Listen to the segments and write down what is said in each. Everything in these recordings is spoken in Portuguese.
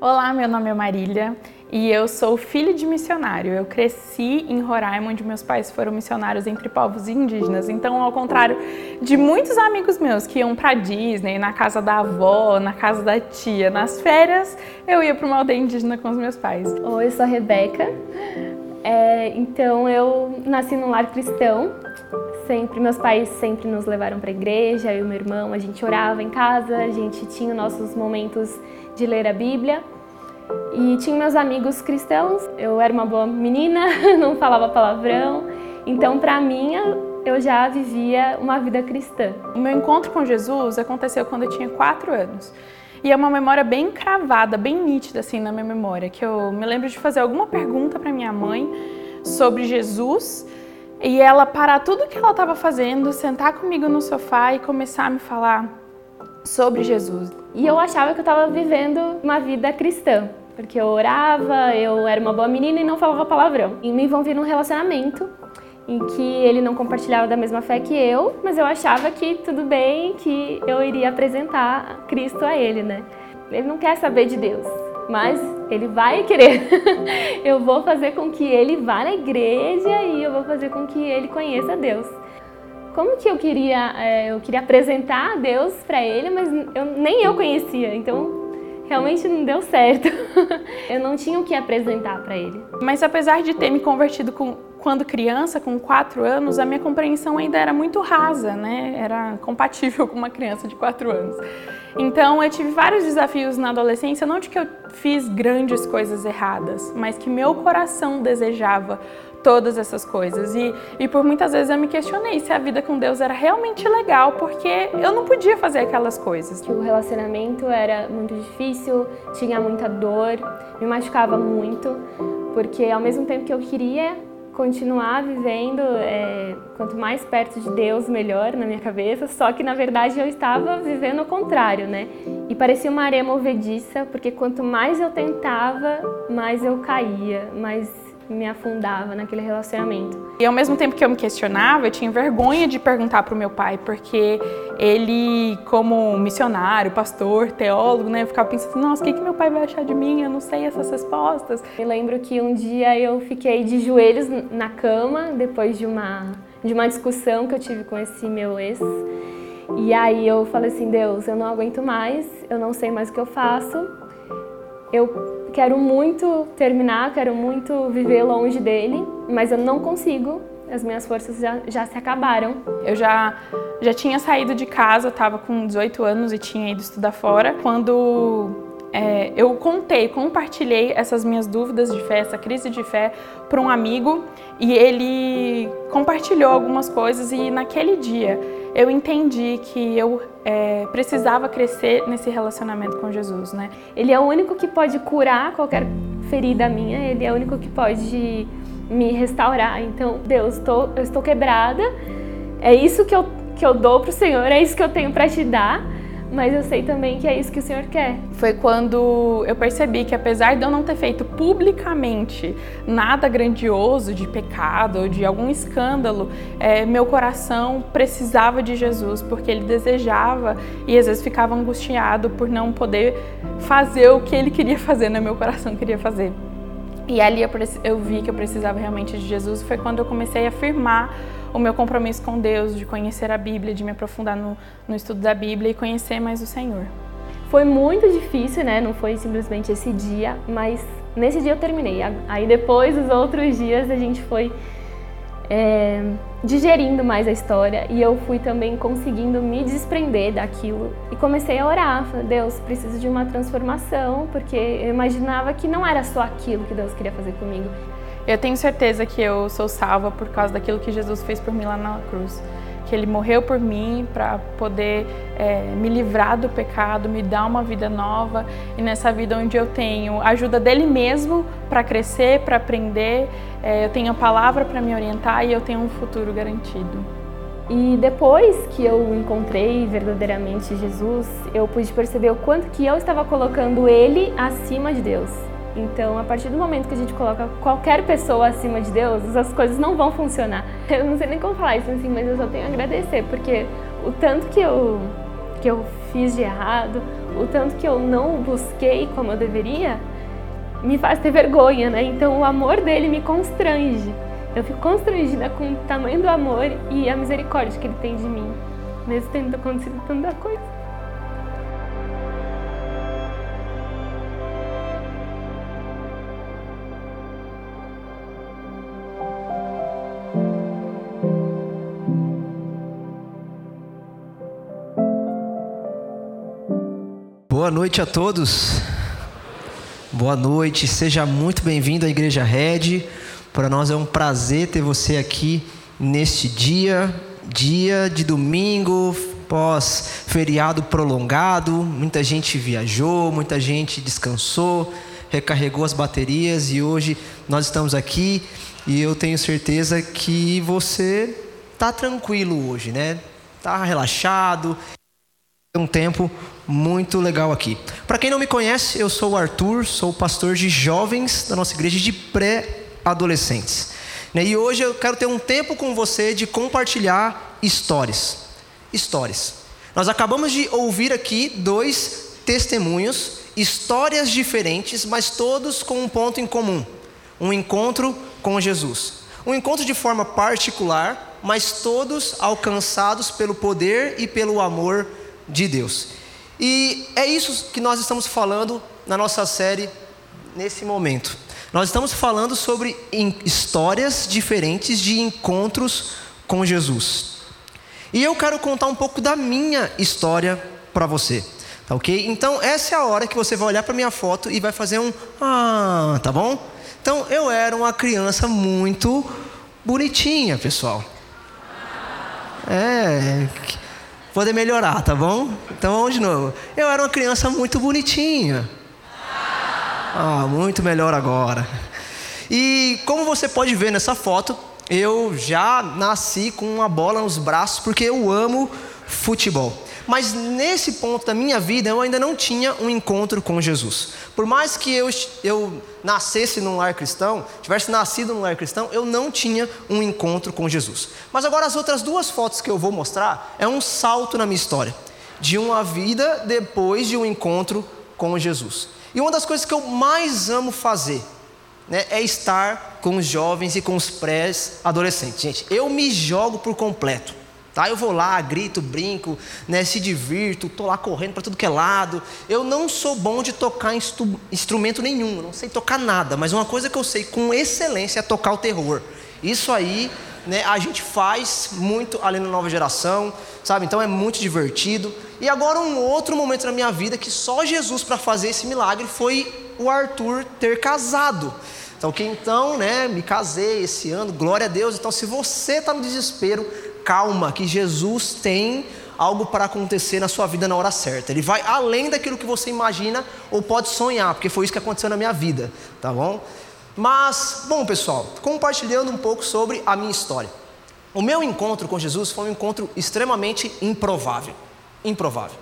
Olá, meu nome é Marília e eu sou filha de missionário. Eu cresci em Roraima, onde meus pais foram missionários entre povos indígenas. Então, ao contrário de muitos amigos meus que iam para Disney, na casa da avó, na casa da tia, nas férias, eu ia para uma aldeia indígena com os meus pais. Oi, sou a Rebeca. É, então, eu nasci num lar cristão. Sempre, meus pais sempre nos levaram para a igreja, eu e meu irmão, a gente orava em casa, a gente tinha nossos momentos de ler a Bíblia. E tinha meus amigos cristãos, eu era uma boa menina, não falava palavrão, então para mim eu já vivia uma vida cristã. O meu encontro com Jesus aconteceu quando eu tinha quatro anos. E é uma memória bem cravada, bem nítida assim na minha memória, que eu me lembro de fazer alguma pergunta para minha mãe sobre Jesus e ela parar tudo que ela estava fazendo, sentar comigo no sofá e começar a me falar sobre Jesus. E eu achava que eu estava vivendo uma vida cristã, porque eu orava, eu era uma boa menina e não falava palavrão. E me envolvi num relacionamento em que ele não compartilhava da mesma fé que eu, mas eu achava que tudo bem, que eu iria apresentar Cristo a ele, né? Ele não quer saber de Deus, mas ele vai querer. eu vou fazer com que ele vá na igreja e eu vou fazer com que ele conheça Deus como que eu queria, é, eu queria apresentar Deus para ele, mas eu, nem eu conhecia, então realmente não deu certo. eu não tinha o que apresentar para ele. Mas apesar de ter me convertido com, quando criança, com quatro anos, a minha compreensão ainda era muito rasa, né? Era compatível com uma criança de quatro anos. Então eu tive vários desafios na adolescência, não de que eu fiz grandes coisas erradas, mas que meu coração desejava todas essas coisas. E, e por muitas vezes eu me questionei se a vida com Deus era realmente legal, porque eu não podia fazer aquelas coisas. O relacionamento era muito difícil, tinha muita dor, me machucava muito, porque ao mesmo tempo que eu queria continuar vivendo, é, quanto mais perto de Deus, melhor na minha cabeça, só que na verdade eu estava vivendo o contrário, né? E parecia uma areia movediça, porque quanto mais eu tentava, mais eu caía, mais me afundava naquele relacionamento. E ao mesmo tempo que eu me questionava, eu tinha vergonha de perguntar para o meu pai, porque ele, como missionário, pastor, teólogo, né, eu ficava pensando, nossa, o que, que meu pai vai achar de mim? Eu não sei essas respostas. Eu lembro que um dia eu fiquei de joelhos na cama, depois de uma, de uma discussão que eu tive com esse meu ex. E aí eu falei assim, Deus, eu não aguento mais, eu não sei mais o que eu faço. Eu quero muito terminar, quero muito viver longe dele, mas eu não consigo. As minhas forças já, já se acabaram. Eu já, já tinha saído de casa, estava com 18 anos e tinha ido estudar fora. Quando é, eu contei, compartilhei essas minhas dúvidas de fé, essa crise de fé, para um amigo e ele compartilhou algumas coisas. E naquele dia eu entendi que eu é, precisava crescer nesse relacionamento com Jesus, né? Ele é o único que pode curar qualquer ferida minha, ele é o único que pode me restaurar. Então, Deus, tô, eu estou quebrada, é isso que eu, que eu dou para o Senhor, é isso que eu tenho para te dar mas eu sei também que é isso que o Senhor quer. Foi quando eu percebi que apesar de eu não ter feito publicamente nada grandioso de pecado ou de algum escândalo, é, meu coração precisava de Jesus porque ele desejava e às vezes ficava angustiado por não poder fazer o que ele queria fazer, né? Meu coração queria fazer. E ali eu, eu vi que eu precisava realmente de Jesus. Foi quando eu comecei a afirmar o meu compromisso com Deus, de conhecer a Bíblia, de me aprofundar no, no estudo da Bíblia e conhecer mais o Senhor. Foi muito difícil, né? Não foi simplesmente esse dia, mas nesse dia eu terminei. Aí depois, os outros dias, a gente foi é, digerindo mais a história e eu fui também conseguindo me desprender daquilo e comecei a orar. Falei, Deus, preciso de uma transformação, porque eu imaginava que não era só aquilo que Deus queria fazer comigo. Eu tenho certeza que eu sou salva por causa daquilo que Jesus fez por mim lá na cruz. Que Ele morreu por mim para poder é, me livrar do pecado, me dar uma vida nova e nessa vida onde eu tenho ajuda dele mesmo para crescer, para aprender, é, eu tenho a palavra para me orientar e eu tenho um futuro garantido. E depois que eu encontrei verdadeiramente Jesus, eu pude perceber o quanto que eu estava colocando Ele acima de Deus. Então, a partir do momento que a gente coloca qualquer pessoa acima de Deus, as coisas não vão funcionar. Eu não sei nem como falar isso assim, mas eu só tenho a agradecer, porque o tanto que eu, que eu fiz de errado, o tanto que eu não busquei como eu deveria, me faz ter vergonha, né? Então o amor dele me constrange. Eu fico constrangida com o tamanho do amor e a misericórdia que ele tem de mim, mesmo tendo acontecido tanta coisa. Boa noite a todos. Boa noite, seja muito bem-vindo à Igreja Red. Para nós é um prazer ter você aqui neste dia, dia de domingo, pós feriado prolongado. Muita gente viajou, muita gente descansou, recarregou as baterias e hoje nós estamos aqui e eu tenho certeza que você está tranquilo hoje, né? Tá relaxado um tempo muito legal aqui. Para quem não me conhece, eu sou o Arthur, sou pastor de jovens da nossa igreja de pré-adolescentes. Né, e hoje eu quero ter um tempo com você de compartilhar histórias. Histórias. Nós acabamos de ouvir aqui dois testemunhos, histórias diferentes, mas todos com um ponto em comum: um encontro com Jesus. Um encontro de forma particular, mas todos alcançados pelo poder e pelo amor de de Deus. E é isso que nós estamos falando na nossa série nesse momento. Nós estamos falando sobre histórias diferentes de encontros com Jesus. E eu quero contar um pouco da minha história para você. Tá ok? Então, essa é a hora que você vai olhar para minha foto e vai fazer um ah, tá bom? Então, eu era uma criança muito bonitinha, pessoal. É, poder melhorar, tá bom? Então vamos de novo. Eu era uma criança muito bonitinha. Ah, muito melhor agora. E como você pode ver nessa foto, eu já nasci com uma bola nos braços porque eu amo futebol. Mas nesse ponto da minha vida eu ainda não tinha um encontro com Jesus. Por mais que eu, eu nascesse num lar cristão, tivesse nascido num lar cristão, eu não tinha um encontro com Jesus. Mas agora as outras duas fotos que eu vou mostrar é um salto na minha história de uma vida depois de um encontro com Jesus. E uma das coisas que eu mais amo fazer né, é estar com os jovens e com os pré-adolescentes. Gente, eu me jogo por completo. Tá? Eu vou lá, grito, brinco, né, se divirto, tô lá correndo para tudo que é lado. Eu não sou bom de tocar instru instrumento nenhum, não sei tocar nada, mas uma coisa que eu sei com excelência é tocar o terror. Isso aí, né, a gente faz muito ali na nova geração, sabe? Então é muito divertido. E agora um outro momento na minha vida que só Jesus para fazer esse milagre foi o Arthur ter casado. Então, que então, né, me casei esse ano, glória a Deus. Então, se você está no desespero, calma, que Jesus tem algo para acontecer na sua vida na hora certa. Ele vai além daquilo que você imagina ou pode sonhar, porque foi isso que aconteceu na minha vida, tá bom? Mas, bom, pessoal, compartilhando um pouco sobre a minha história. O meu encontro com Jesus foi um encontro extremamente improvável. Improvável.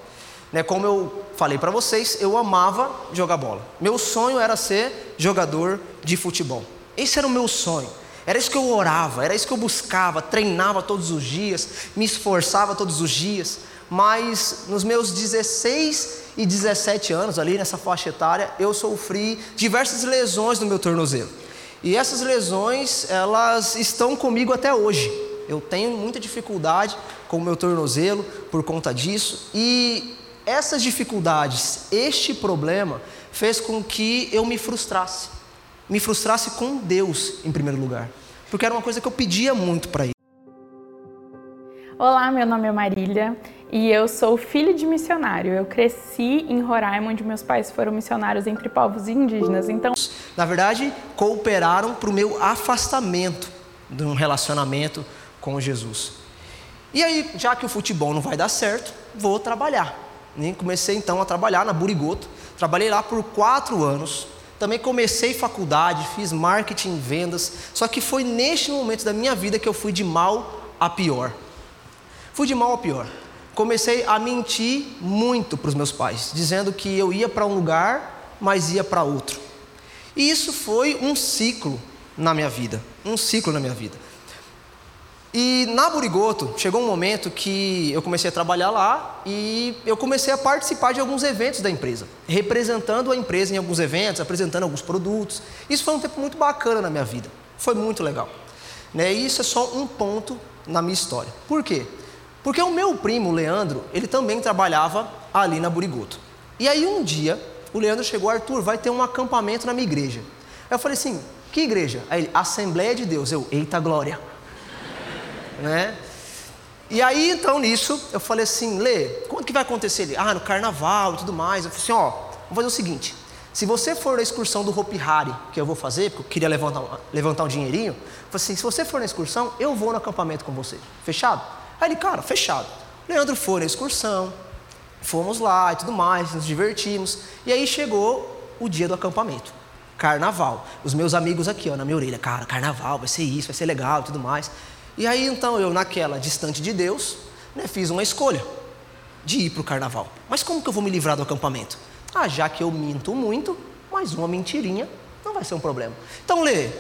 Né, como eu falei para vocês, eu amava jogar bola. Meu sonho era ser jogador de futebol. Esse era o meu sonho. Era isso que eu orava, era isso que eu buscava, treinava todos os dias, me esforçava todos os dias. Mas nos meus 16 e 17 anos, ali nessa faixa etária, eu sofri diversas lesões no meu tornozelo. E essas lesões, elas estão comigo até hoje. Eu tenho muita dificuldade com o meu tornozelo por conta disso. E essas dificuldades, este problema, fez com que eu me frustrasse me frustrasse com Deus em primeiro lugar, porque era uma coisa que eu pedia muito para ele. Olá, meu nome é Marília e eu sou filho de missionário. Eu cresci em Roraima, onde meus pais foram missionários entre povos indígenas. Então, na verdade, cooperaram para o meu afastamento de um relacionamento com Jesus. E aí, já que o futebol não vai dar certo, vou trabalhar. E comecei então a trabalhar na Burigoto. Trabalhei lá por quatro anos. Também comecei faculdade, fiz marketing, vendas, só que foi neste momento da minha vida que eu fui de mal a pior. Fui de mal a pior. Comecei a mentir muito para os meus pais, dizendo que eu ia para um lugar, mas ia para outro. E isso foi um ciclo na minha vida, um ciclo na minha vida. E na Burigoto, chegou um momento que eu comecei a trabalhar lá e eu comecei a participar de alguns eventos da empresa, representando a empresa em alguns eventos, apresentando alguns produtos. Isso foi um tempo muito bacana na minha vida, foi muito legal. Né? E isso é só um ponto na minha história. Por quê? Porque o meu primo, Leandro, ele também trabalhava ali na Burigoto. E aí um dia, o Leandro chegou, Arthur, vai ter um acampamento na minha igreja. Aí eu falei assim, que igreja? Aí ele, Assembleia de Deus. Eu, eita glória né? E aí, então, nisso, eu falei assim, Lê, quando que vai acontecer? Ele, ah, no carnaval e tudo mais. Eu falei assim, ó, vamos fazer o seguinte, se você for na excursão do Hopi Hari, que eu vou fazer, porque eu queria levantar, levantar um dinheirinho, eu falei assim, se você for na excursão, eu vou no acampamento com você. Fechado? Aí ele, cara, fechado. Leandro foi na excursão, fomos lá e tudo mais, nos divertimos. E aí chegou o dia do acampamento. Carnaval. Os meus amigos aqui, ó, na minha orelha, cara, carnaval, vai ser isso, vai ser legal e tudo mais. E aí então eu, naquela distante de Deus, né, fiz uma escolha de ir para o carnaval. Mas como que eu vou me livrar do acampamento? Ah, já que eu minto muito, mais uma mentirinha não vai ser um problema. Então, Lê,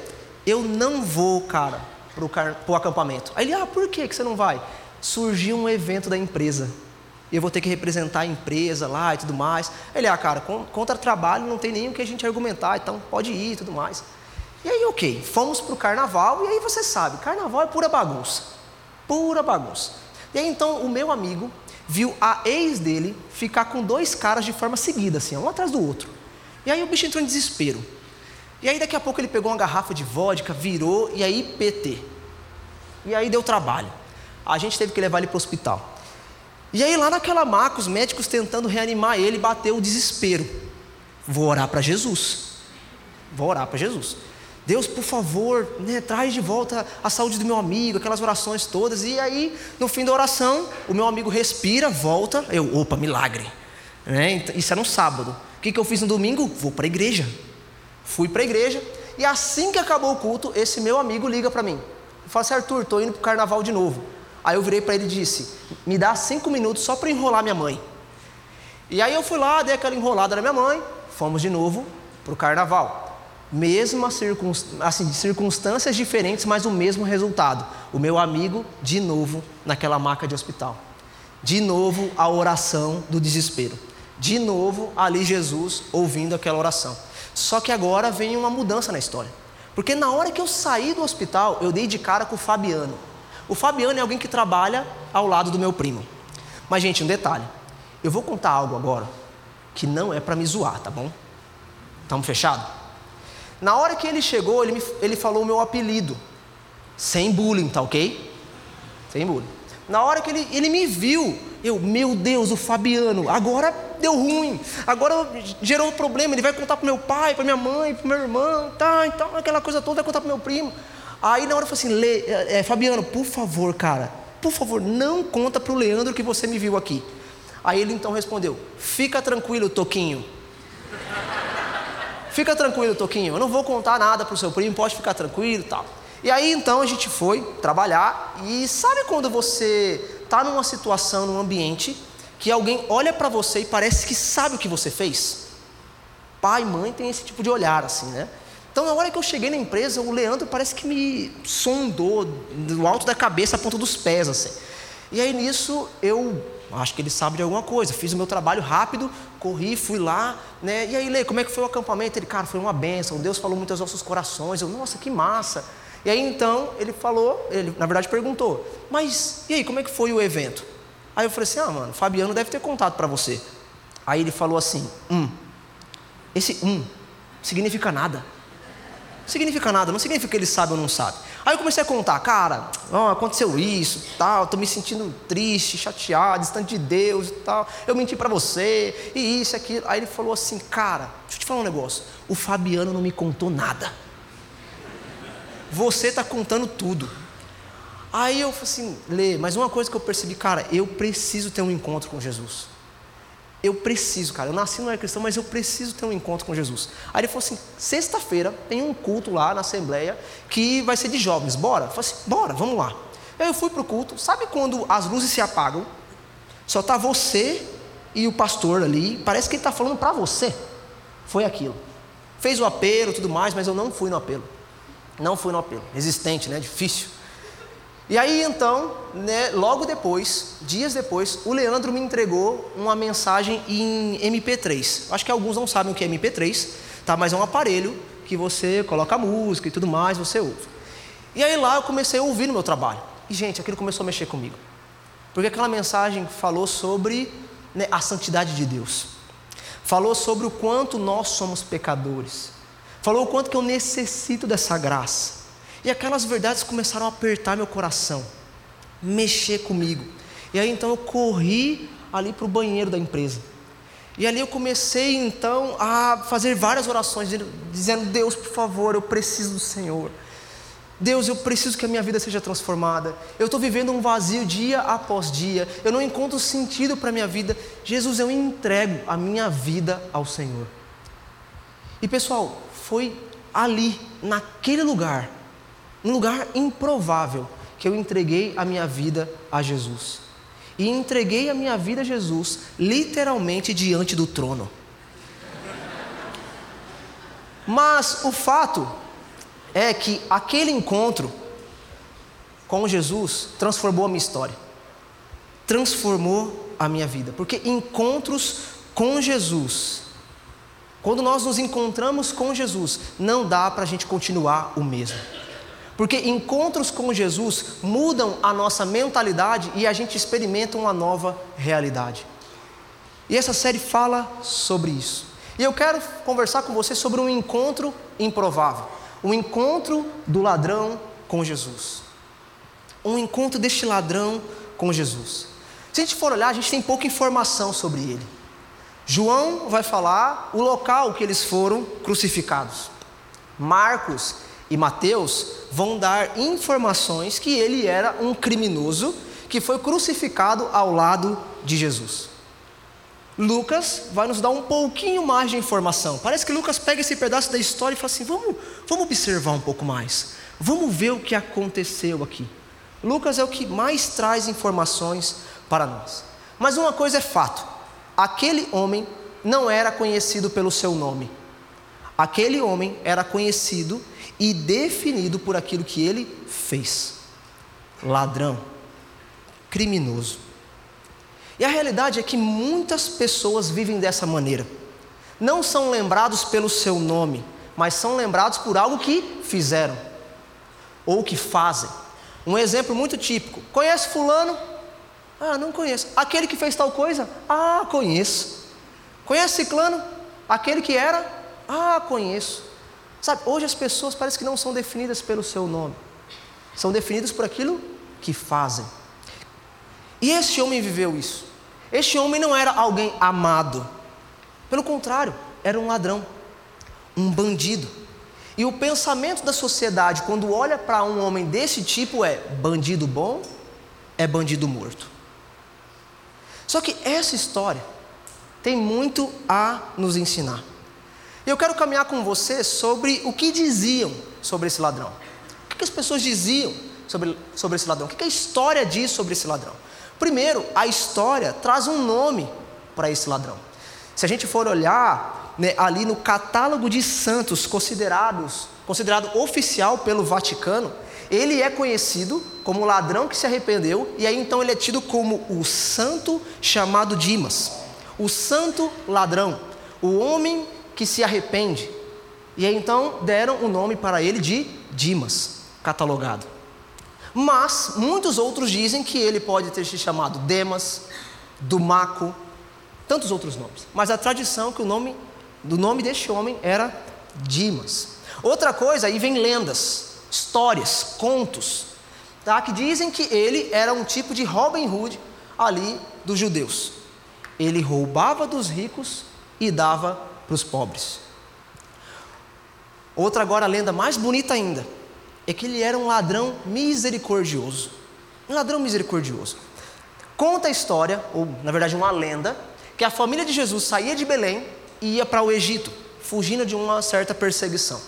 eu não vou, cara, para o car... acampamento. Aí ele, ah, por que, que você não vai? Surgiu um evento da empresa. Eu vou ter que representar a empresa lá e tudo mais. Ele, ah, cara, contra trabalho não tem nem o que a gente argumentar, então pode ir e tudo mais. E aí, ok, fomos para o carnaval, e aí você sabe, carnaval é pura bagunça. Pura bagunça. E aí então o meu amigo viu a ex dele ficar com dois caras de forma seguida, assim, um atrás do outro. E aí o bicho entrou em desespero. E aí daqui a pouco ele pegou uma garrafa de vodka, virou, e aí PT. E aí deu trabalho. A gente teve que levar ele para o hospital. E aí lá naquela maca, os médicos tentando reanimar ele, bateu o desespero. Vou orar para Jesus. Vou orar para Jesus. Deus, por favor, né, traz de volta a saúde do meu amigo, aquelas orações todas. E aí, no fim da oração, o meu amigo respira, volta. Eu, opa, milagre. Né? Isso era um sábado. O que, que eu fiz no domingo? Vou para a igreja. Fui para a igreja. E assim que acabou o culto, esse meu amigo liga para mim. Fala assim, Arthur, estou indo para o carnaval de novo. Aí eu virei para ele e disse: Me dá cinco minutos só para enrolar minha mãe. E aí eu fui lá, dei aquela enrolada na minha mãe, fomos de novo para o carnaval mesma assim, circunstâncias diferentes, mas o mesmo resultado. O meu amigo, de novo, naquela maca de hospital. De novo, a oração do desespero. De novo, ali Jesus ouvindo aquela oração. Só que agora vem uma mudança na história. Porque na hora que eu saí do hospital, eu dei de cara com o Fabiano. O Fabiano é alguém que trabalha ao lado do meu primo. Mas, gente, um detalhe. Eu vou contar algo agora que não é para me zoar, tá bom? Estamos fechados? Na hora que ele chegou, ele, me, ele falou o meu apelido. Sem bullying, tá ok? Sem bullying. Na hora que ele, ele me viu, eu, meu Deus, o Fabiano, agora deu ruim, agora gerou problema, ele vai contar para meu pai, para minha mãe, para meu irmão, tá, então aquela coisa toda vai contar para meu primo. Aí na hora eu falei assim, Lê, é, Fabiano, por favor, cara, por favor, não conta para o Leandro que você me viu aqui. Aí ele então respondeu, fica tranquilo, Toquinho, Fica tranquilo, Toquinho, eu não vou contar nada para o seu primo, pode ficar tranquilo e tal. E aí então a gente foi trabalhar e sabe quando você está numa situação, num ambiente que alguém olha para você e parece que sabe o que você fez? Pai, mãe tem esse tipo de olhar assim, né? Então na hora que eu cheguei na empresa, o Leandro parece que me sondou do alto da cabeça a ponta dos pés assim. E aí nisso eu acho que ele sabe de alguma coisa. Fiz o meu trabalho rápido, corri, fui lá, né? E aí, Lê, como é que foi o acampamento? Ele, cara, foi uma benção. Deus falou muito aos nossos corações. Eu, nossa, que massa. E aí então ele falou, ele na verdade perguntou, mas e aí, como é que foi o evento? Aí eu falei assim, ah, mano, Fabiano deve ter contado para você. Aí ele falou assim, hum, esse um significa nada. Significa nada, não significa que ele sabe ou não sabe. Aí eu comecei a contar, cara, oh, aconteceu isso, tal, tô me sentindo triste, chateado, distante de Deus e tal. Eu menti para você, e isso, aquilo. Aí ele falou assim, cara, deixa eu te falar um negócio. O Fabiano não me contou nada. Você tá contando tudo. Aí eu falei assim, Lê, mas uma coisa que eu percebi, cara, eu preciso ter um encontro com Jesus. Eu preciso, cara. Eu nasci não era cristão, mas eu preciso ter um encontro com Jesus. Aí ele falou assim: sexta-feira tem um culto lá na Assembleia que vai ser de jovens. Bora? Eu falei assim: bora, vamos lá. Eu fui para o culto. Sabe quando as luzes se apagam? Só está você e o pastor ali. Parece que ele está falando para você. Foi aquilo. Fez o apelo tudo mais, mas eu não fui no apelo. Não fui no apelo. Resistente, né? Difícil. E aí então, né, logo depois, dias depois, o Leandro me entregou uma mensagem em MP3. Acho que alguns não sabem o que é MP3, tá? Mas é um aparelho que você coloca música e tudo mais, você ouve. E aí lá eu comecei a ouvir no meu trabalho. E gente, aquilo começou a mexer comigo. Porque aquela mensagem falou sobre né, a santidade de Deus. Falou sobre o quanto nós somos pecadores. Falou o quanto que eu necessito dessa graça. E aquelas verdades começaram a apertar meu coração, mexer comigo. E aí então eu corri ali para o banheiro da empresa. E ali eu comecei então a fazer várias orações, dizendo: Deus, por favor, eu preciso do Senhor. Deus, eu preciso que a minha vida seja transformada. Eu estou vivendo um vazio dia após dia. Eu não encontro sentido para a minha vida. Jesus, eu entrego a minha vida ao Senhor. E pessoal, foi ali, naquele lugar, um lugar improvável, que eu entreguei a minha vida a Jesus. E entreguei a minha vida a Jesus, literalmente diante do trono. Mas o fato é que aquele encontro com Jesus transformou a minha história, transformou a minha vida, porque encontros com Jesus, quando nós nos encontramos com Jesus, não dá para a gente continuar o mesmo. Porque encontros com Jesus mudam a nossa mentalidade e a gente experimenta uma nova realidade. E essa série fala sobre isso. E eu quero conversar com você sobre um encontro improvável o encontro do ladrão com Jesus. Um encontro deste ladrão com Jesus. Se a gente for olhar, a gente tem pouca informação sobre ele. João vai falar o local que eles foram crucificados. Marcos e Mateus vão dar informações que ele era um criminoso que foi crucificado ao lado de Jesus. Lucas vai nos dar um pouquinho mais de informação. Parece que Lucas pega esse pedaço da história e fala assim: vamos, vamos observar um pouco mais, vamos ver o que aconteceu aqui. Lucas é o que mais traz informações para nós. Mas uma coisa é fato: aquele homem não era conhecido pelo seu nome. Aquele homem era conhecido e definido por aquilo que ele fez: ladrão, criminoso. E a realidade é que muitas pessoas vivem dessa maneira. Não são lembrados pelo seu nome, mas são lembrados por algo que fizeram ou que fazem. Um exemplo muito típico: conhece Fulano? Ah, não conheço. Aquele que fez tal coisa? Ah, conheço. Conhece Ciclano? Aquele que era? Ah, conheço. Sabe, hoje as pessoas parecem que não são definidas pelo seu nome, são definidas por aquilo que fazem. E esse homem viveu isso. Este homem não era alguém amado. Pelo contrário, era um ladrão, um bandido. E o pensamento da sociedade, quando olha para um homem desse tipo, é: bandido bom é bandido morto. Só que essa história tem muito a nos ensinar. Eu quero caminhar com você sobre o que diziam sobre esse ladrão. O que as pessoas diziam sobre, sobre esse ladrão? O que a história diz sobre esse ladrão? Primeiro, a história traz um nome para esse ladrão. Se a gente for olhar né, ali no catálogo de santos considerados, considerado oficial pelo Vaticano, ele é conhecido como ladrão que se arrependeu, e aí então ele é tido como o santo chamado Dimas, o santo ladrão, o homem que se arrepende. E aí então deram o nome para ele de Dimas, catalogado. Mas muitos outros dizem que ele pode ter se chamado Demas, Dumaco, tantos outros nomes. Mas a tradição é que o nome do nome deste homem era Dimas. Outra coisa, aí vem lendas, histórias, contos, tá? que dizem que ele era um tipo de Robin Hood ali dos judeus. Ele roubava dos ricos e dava para os pobres. Outra agora lenda mais bonita ainda é que ele era um ladrão misericordioso. Um ladrão misericordioso. Conta a história, ou na verdade uma lenda, que a família de Jesus saía de Belém e ia para o Egito, fugindo de uma certa perseguição.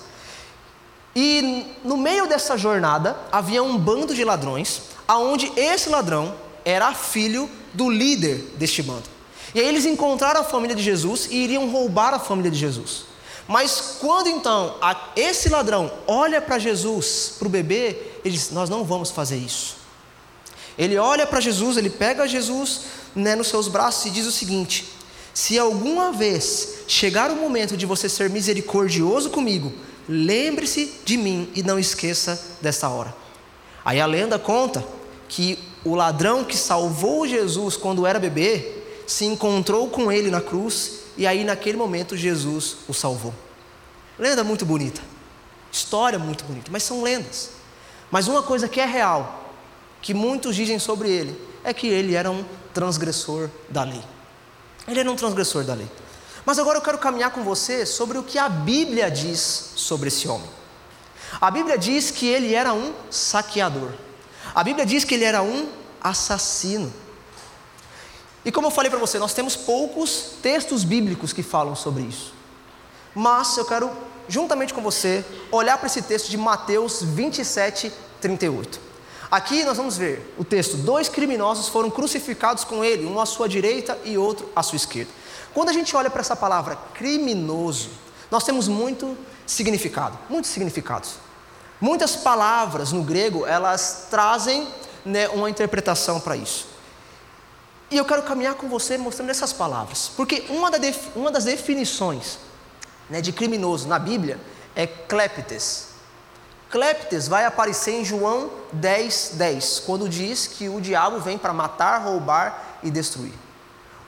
E no meio dessa jornada havia um bando de ladrões, aonde esse ladrão era filho do líder deste bando. E aí eles encontraram a família de Jesus e iriam roubar a família de Jesus. Mas quando então esse ladrão olha para Jesus, para o bebê, ele diz: Nós não vamos fazer isso. Ele olha para Jesus, ele pega Jesus né, nos seus braços e diz o seguinte: Se alguma vez chegar o momento de você ser misericordioso comigo, lembre-se de mim e não esqueça dessa hora. Aí a lenda conta que o ladrão que salvou Jesus quando era bebê se encontrou com ele na cruz e aí naquele momento Jesus o salvou. Lenda muito bonita, história muito bonita, mas são lendas. Mas uma coisa que é real, que muitos dizem sobre ele, é que ele era um transgressor da lei. Ele era um transgressor da lei. Mas agora eu quero caminhar com você sobre o que a Bíblia diz sobre esse homem. A Bíblia diz que ele era um saqueador. A Bíblia diz que ele era um assassino. E como eu falei para você, nós temos poucos textos bíblicos que falam sobre isso. Mas eu quero, juntamente com você, olhar para esse texto de Mateus 27, 38. Aqui nós vamos ver o texto: dois criminosos foram crucificados com ele, um à sua direita e outro à sua esquerda. Quando a gente olha para essa palavra criminoso, nós temos muito significado, muitos significados. Muitas palavras no grego elas trazem né, uma interpretação para isso. E eu quero caminhar com você mostrando essas palavras, porque uma, da uma das definições né, de criminoso na Bíblia é cleptes. Cleptes vai aparecer em João 10, 10, quando diz que o diabo vem para matar, roubar e destruir.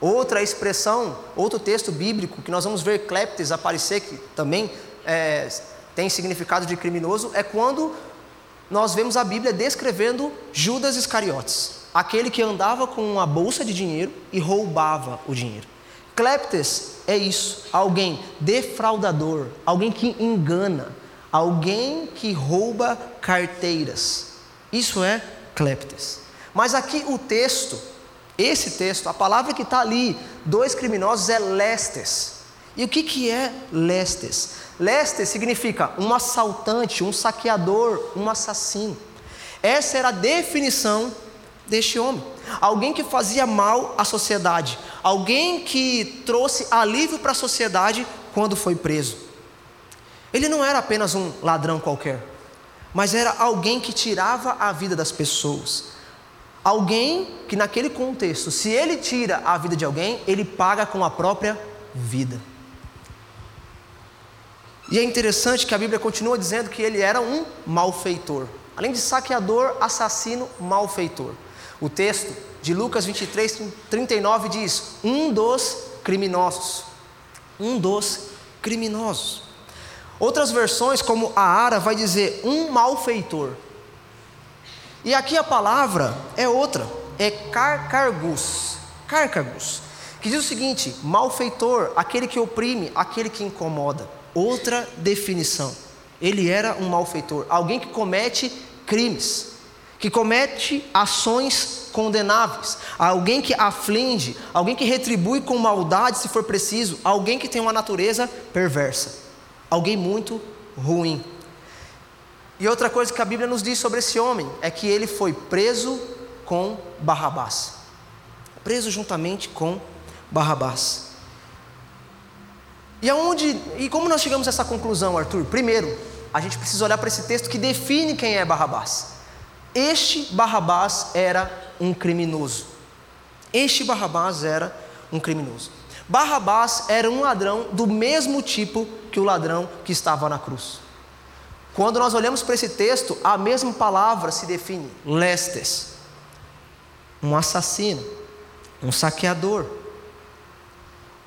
Outra expressão, outro texto bíblico que nós vamos ver cleptes aparecer, que também é, tem significado de criminoso, é quando nós vemos a Bíblia descrevendo Judas Iscariotes aquele que andava com uma bolsa de dinheiro e roubava o dinheiro. Cleptes é isso, alguém defraudador, alguém que engana, alguém que rouba carteiras. Isso é cleptes. Mas aqui o texto, esse texto, a palavra que está ali, dois criminosos é lestes. E o que, que é lestes? Lestes significa um assaltante, um saqueador, um assassino. Essa era a definição deste homem. Alguém que fazia mal à sociedade, alguém que trouxe alívio para a sociedade quando foi preso. Ele não era apenas um ladrão qualquer, mas era alguém que tirava a vida das pessoas. Alguém que, naquele contexto, se ele tira a vida de alguém, ele paga com a própria vida. E é interessante que a Bíblia continua dizendo que ele era um malfeitor. Além de saqueador, assassino, malfeitor. O texto de Lucas 23, 39 diz: um dos criminosos. Um dos criminosos. Outras versões, como a Ara, vai dizer um malfeitor. E aqui a palavra é outra, é carcargus. Carcargus. Que diz o seguinte: malfeitor, aquele que oprime, aquele que incomoda. Outra definição. Ele era um malfeitor, alguém que comete crimes que comete ações condenáveis, alguém que aflige, alguém que retribui com maldade se for preciso, alguém que tem uma natureza perversa, alguém muito ruim. E outra coisa que a Bíblia nos diz sobre esse homem é que ele foi preso com Barrabás. Preso juntamente com Barrabás. E aonde e como nós chegamos a essa conclusão, Arthur? Primeiro, a gente precisa olhar para esse texto que define quem é Barrabás. Este Barrabás era um criminoso. Este Barrabás era um criminoso. Barrabás era um ladrão do mesmo tipo que o ladrão que estava na cruz. Quando nós olhamos para esse texto, a mesma palavra se define: lestes. Um assassino, um saqueador,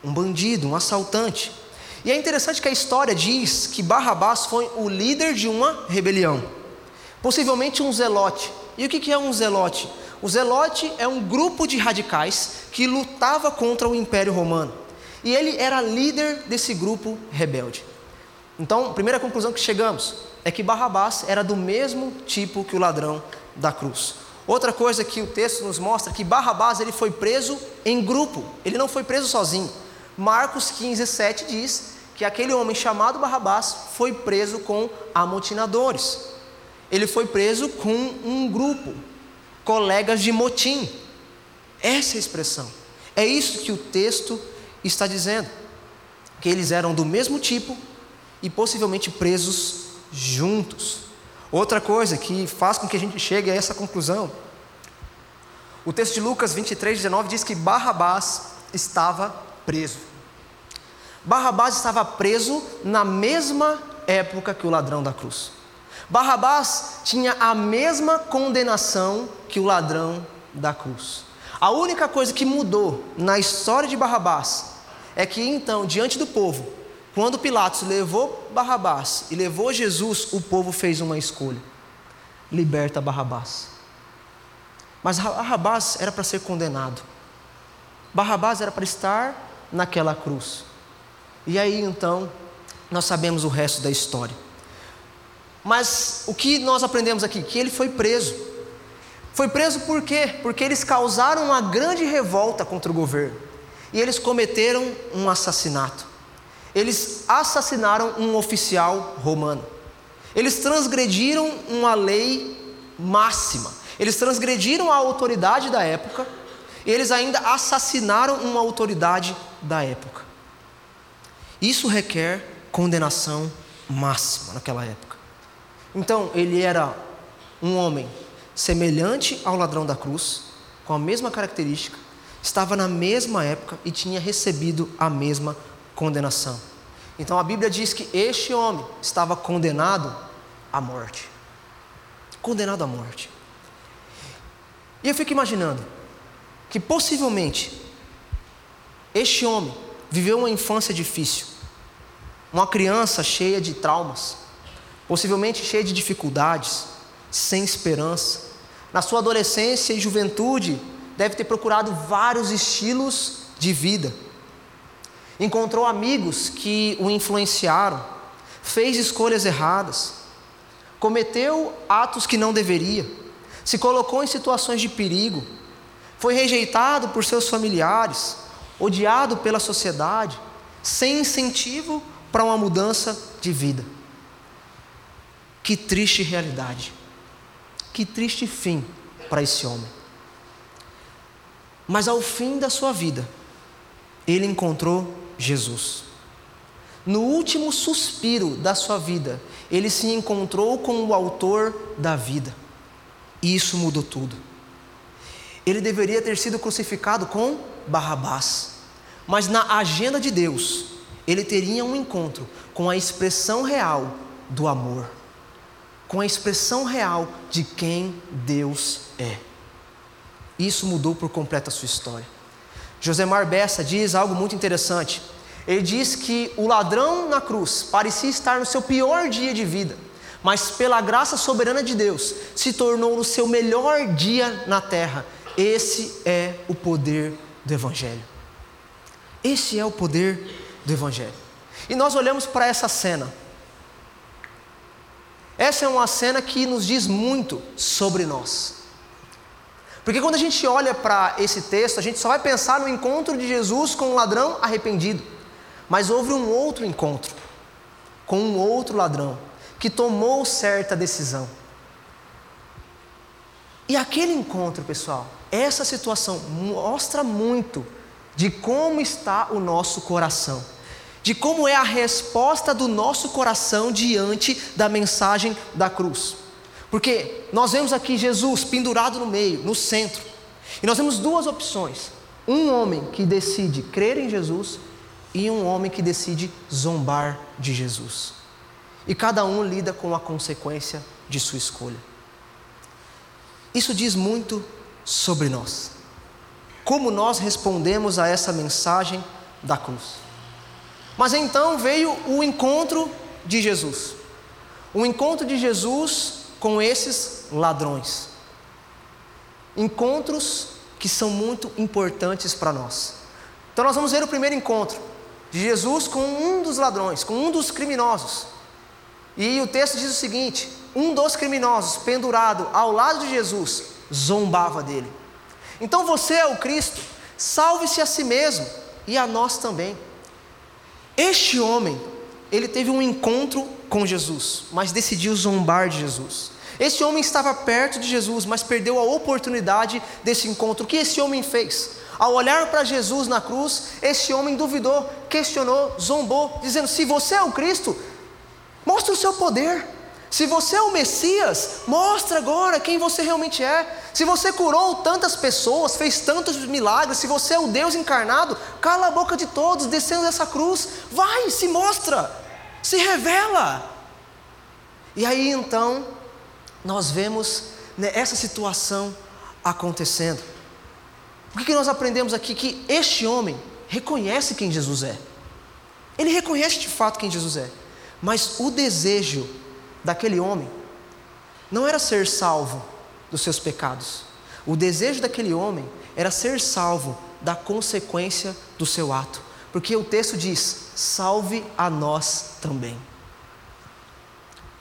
um bandido, um assaltante. E é interessante que a história diz que Barrabás foi o líder de uma rebelião. Possivelmente um zelote. E o que é um zelote? O zelote é um grupo de radicais que lutava contra o Império Romano. E ele era líder desse grupo rebelde. Então, a primeira conclusão que chegamos é que Barrabás era do mesmo tipo que o ladrão da cruz. Outra coisa que o texto nos mostra é que Barrabás ele foi preso em grupo, ele não foi preso sozinho. Marcos 15, 7 diz que aquele homem chamado Barrabás foi preso com amotinadores ele foi preso com um grupo, colegas de motim. Essa é a expressão. É isso que o texto está dizendo. Que eles eram do mesmo tipo e possivelmente presos juntos. Outra coisa que faz com que a gente chegue a essa conclusão O texto de Lucas 23, 19 diz que Barrabás estava preso. Barrabás estava preso na mesma época que o ladrão da cruz. Barrabás tinha a mesma condenação que o ladrão da cruz. A única coisa que mudou na história de Barrabás é que então, diante do povo, quando Pilatos levou Barrabás e levou Jesus, o povo fez uma escolha: liberta Barrabás. Mas Barrabás era para ser condenado. Barrabás era para estar naquela cruz. E aí então, nós sabemos o resto da história. Mas o que nós aprendemos aqui? Que ele foi preso. Foi preso por quê? Porque eles causaram uma grande revolta contra o governo. E eles cometeram um assassinato. Eles assassinaram um oficial romano. Eles transgrediram uma lei máxima. Eles transgrediram a autoridade da época. E eles ainda assassinaram uma autoridade da época. Isso requer condenação máxima naquela época. Então, ele era um homem semelhante ao ladrão da cruz, com a mesma característica, estava na mesma época e tinha recebido a mesma condenação. Então a Bíblia diz que este homem estava condenado à morte. Condenado à morte. E eu fico imaginando que possivelmente este homem viveu uma infância difícil, uma criança cheia de traumas, possivelmente cheia de dificuldades, sem esperança. Na sua adolescência e juventude, deve ter procurado vários estilos de vida. Encontrou amigos que o influenciaram, fez escolhas erradas, cometeu atos que não deveria, se colocou em situações de perigo, foi rejeitado por seus familiares, odiado pela sociedade, sem incentivo para uma mudança de vida. Que triste realidade. Que triste fim para esse homem. Mas ao fim da sua vida, ele encontrou Jesus. No último suspiro da sua vida, ele se encontrou com o Autor da vida. E isso mudou tudo. Ele deveria ter sido crucificado com Barrabás, mas na agenda de Deus, ele teria um encontro com a expressão real do amor com a expressão real de quem Deus é. Isso mudou por completo a sua história. Josemar Bessa diz algo muito interessante. Ele diz que o ladrão na cruz parecia estar no seu pior dia de vida, mas pela graça soberana de Deus se tornou no seu melhor dia na terra. Esse é o poder do Evangelho. Esse é o poder do Evangelho. E nós olhamos para essa cena essa é uma cena que nos diz muito sobre nós. Porque quando a gente olha para esse texto, a gente só vai pensar no encontro de Jesus com um ladrão arrependido. Mas houve um outro encontro com um outro ladrão que tomou certa decisão. E aquele encontro, pessoal, essa situação mostra muito de como está o nosso coração de como é a resposta do nosso coração diante da mensagem da cruz. Porque nós vemos aqui Jesus pendurado no meio, no centro, e nós temos duas opções: um homem que decide crer em Jesus e um homem que decide zombar de Jesus. E cada um lida com a consequência de sua escolha. Isso diz muito sobre nós. Como nós respondemos a essa mensagem da cruz. Mas então veio o encontro de Jesus. O encontro de Jesus com esses ladrões. Encontros que são muito importantes para nós. Então nós vamos ver o primeiro encontro de Jesus com um dos ladrões, com um dos criminosos. E o texto diz o seguinte: um dos criminosos, pendurado ao lado de Jesus, zombava dele. Então você é o Cristo, salve-se a si mesmo e a nós também. Este homem, ele teve um encontro com Jesus, mas decidiu zombar de Jesus. Este homem estava perto de Jesus, mas perdeu a oportunidade desse encontro. O que esse homem fez? Ao olhar para Jesus na cruz, esse homem duvidou, questionou, zombou, dizendo: Se você é o Cristo, mostre o seu poder. Se você é o Messias, mostre agora quem você realmente é. Se você curou tantas pessoas, fez tantos milagres, se você é o Deus encarnado, cala a boca de todos, descendo dessa cruz, vai, se mostra, se revela. E aí então, nós vemos né, essa situação acontecendo. O que, que nós aprendemos aqui? Que este homem reconhece quem Jesus é. Ele reconhece de fato quem Jesus é. Mas o desejo daquele homem não era ser salvo dos seus pecados. O desejo daquele homem era ser salvo da consequência do seu ato. Porque o texto diz: salve a nós também.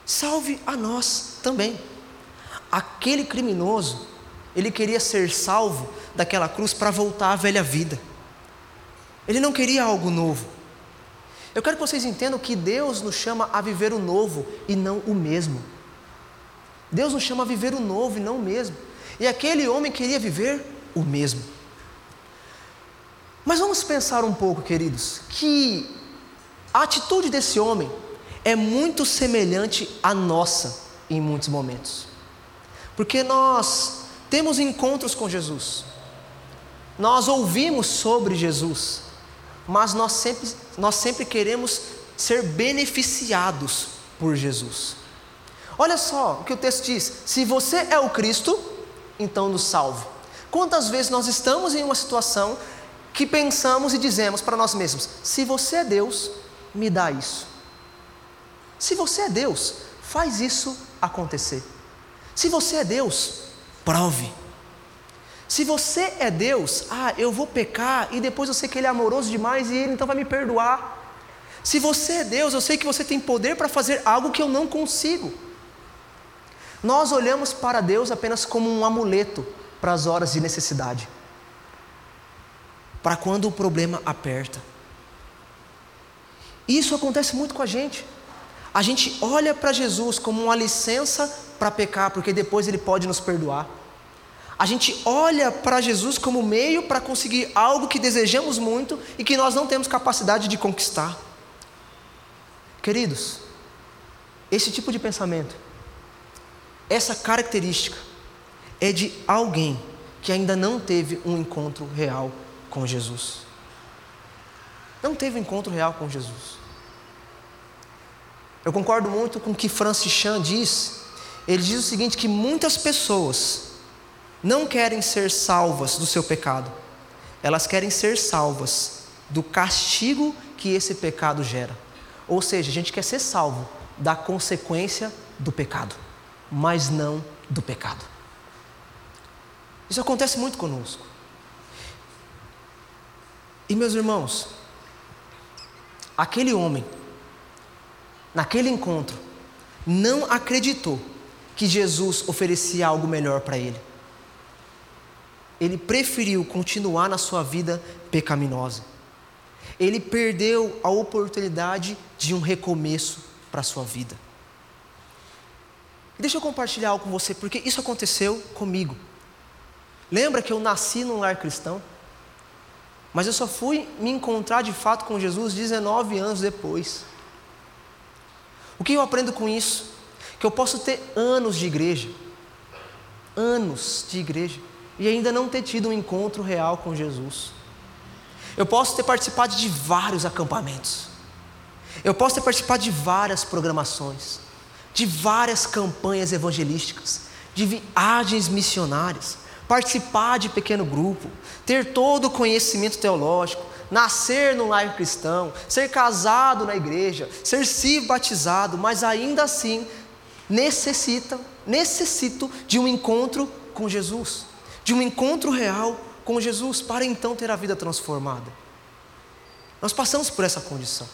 Salve a nós também. Aquele criminoso, ele queria ser salvo daquela cruz para voltar à velha vida. Ele não queria algo novo. Eu quero que vocês entendam que Deus nos chama a viver o novo e não o mesmo. Deus nos chama a viver o novo e não o mesmo. E aquele homem queria viver o mesmo. Mas vamos pensar um pouco, queridos, que a atitude desse homem é muito semelhante à nossa em muitos momentos. Porque nós temos encontros com Jesus, nós ouvimos sobre Jesus, mas nós sempre, nós sempre queremos ser beneficiados por Jesus. Olha só o que o texto diz: se você é o Cristo, então nos salve. Quantas vezes nós estamos em uma situação que pensamos e dizemos para nós mesmos: se você é Deus, me dá isso. Se você é Deus, faz isso acontecer. Se você é Deus, prove. Se você é Deus, ah, eu vou pecar e depois eu sei que Ele é amoroso demais e Ele então vai me perdoar. Se você é Deus, eu sei que você tem poder para fazer algo que eu não consigo. Nós olhamos para Deus apenas como um amuleto para as horas de necessidade, para quando o problema aperta. Isso acontece muito com a gente. A gente olha para Jesus como uma licença para pecar, porque depois Ele pode nos perdoar. A gente olha para Jesus como meio para conseguir algo que desejamos muito e que nós não temos capacidade de conquistar. Queridos, esse tipo de pensamento, essa característica, é de alguém que ainda não teve um encontro real com Jesus. Não teve um encontro real com Jesus. Eu concordo muito com o que Francis Chan diz. Ele diz o seguinte: que muitas pessoas não querem ser salvas do seu pecado, elas querem ser salvas do castigo que esse pecado gera. Ou seja, a gente quer ser salvo da consequência do pecado, mas não do pecado. Isso acontece muito conosco. E meus irmãos, aquele homem, naquele encontro, não acreditou que Jesus oferecia algo melhor para ele ele preferiu continuar na sua vida pecaminosa. Ele perdeu a oportunidade de um recomeço para a sua vida. E deixa eu compartilhar algo com você, porque isso aconteceu comigo. Lembra que eu nasci num lar cristão? Mas eu só fui me encontrar de fato com Jesus 19 anos depois. O que eu aprendo com isso? Que eu posso ter anos de igreja, anos de igreja, e ainda não ter tido um encontro real com Jesus. Eu posso ter participado de vários acampamentos. Eu posso ter participado de várias programações, de várias campanhas evangelísticas, de viagens missionárias, participar de pequeno grupo, ter todo o conhecimento teológico, nascer no lar cristão, ser casado na igreja, ser se batizado, mas ainda assim necessita, necessito de um encontro com Jesus de um encontro real com Jesus, para então ter a vida transformada. Nós passamos por essa condição.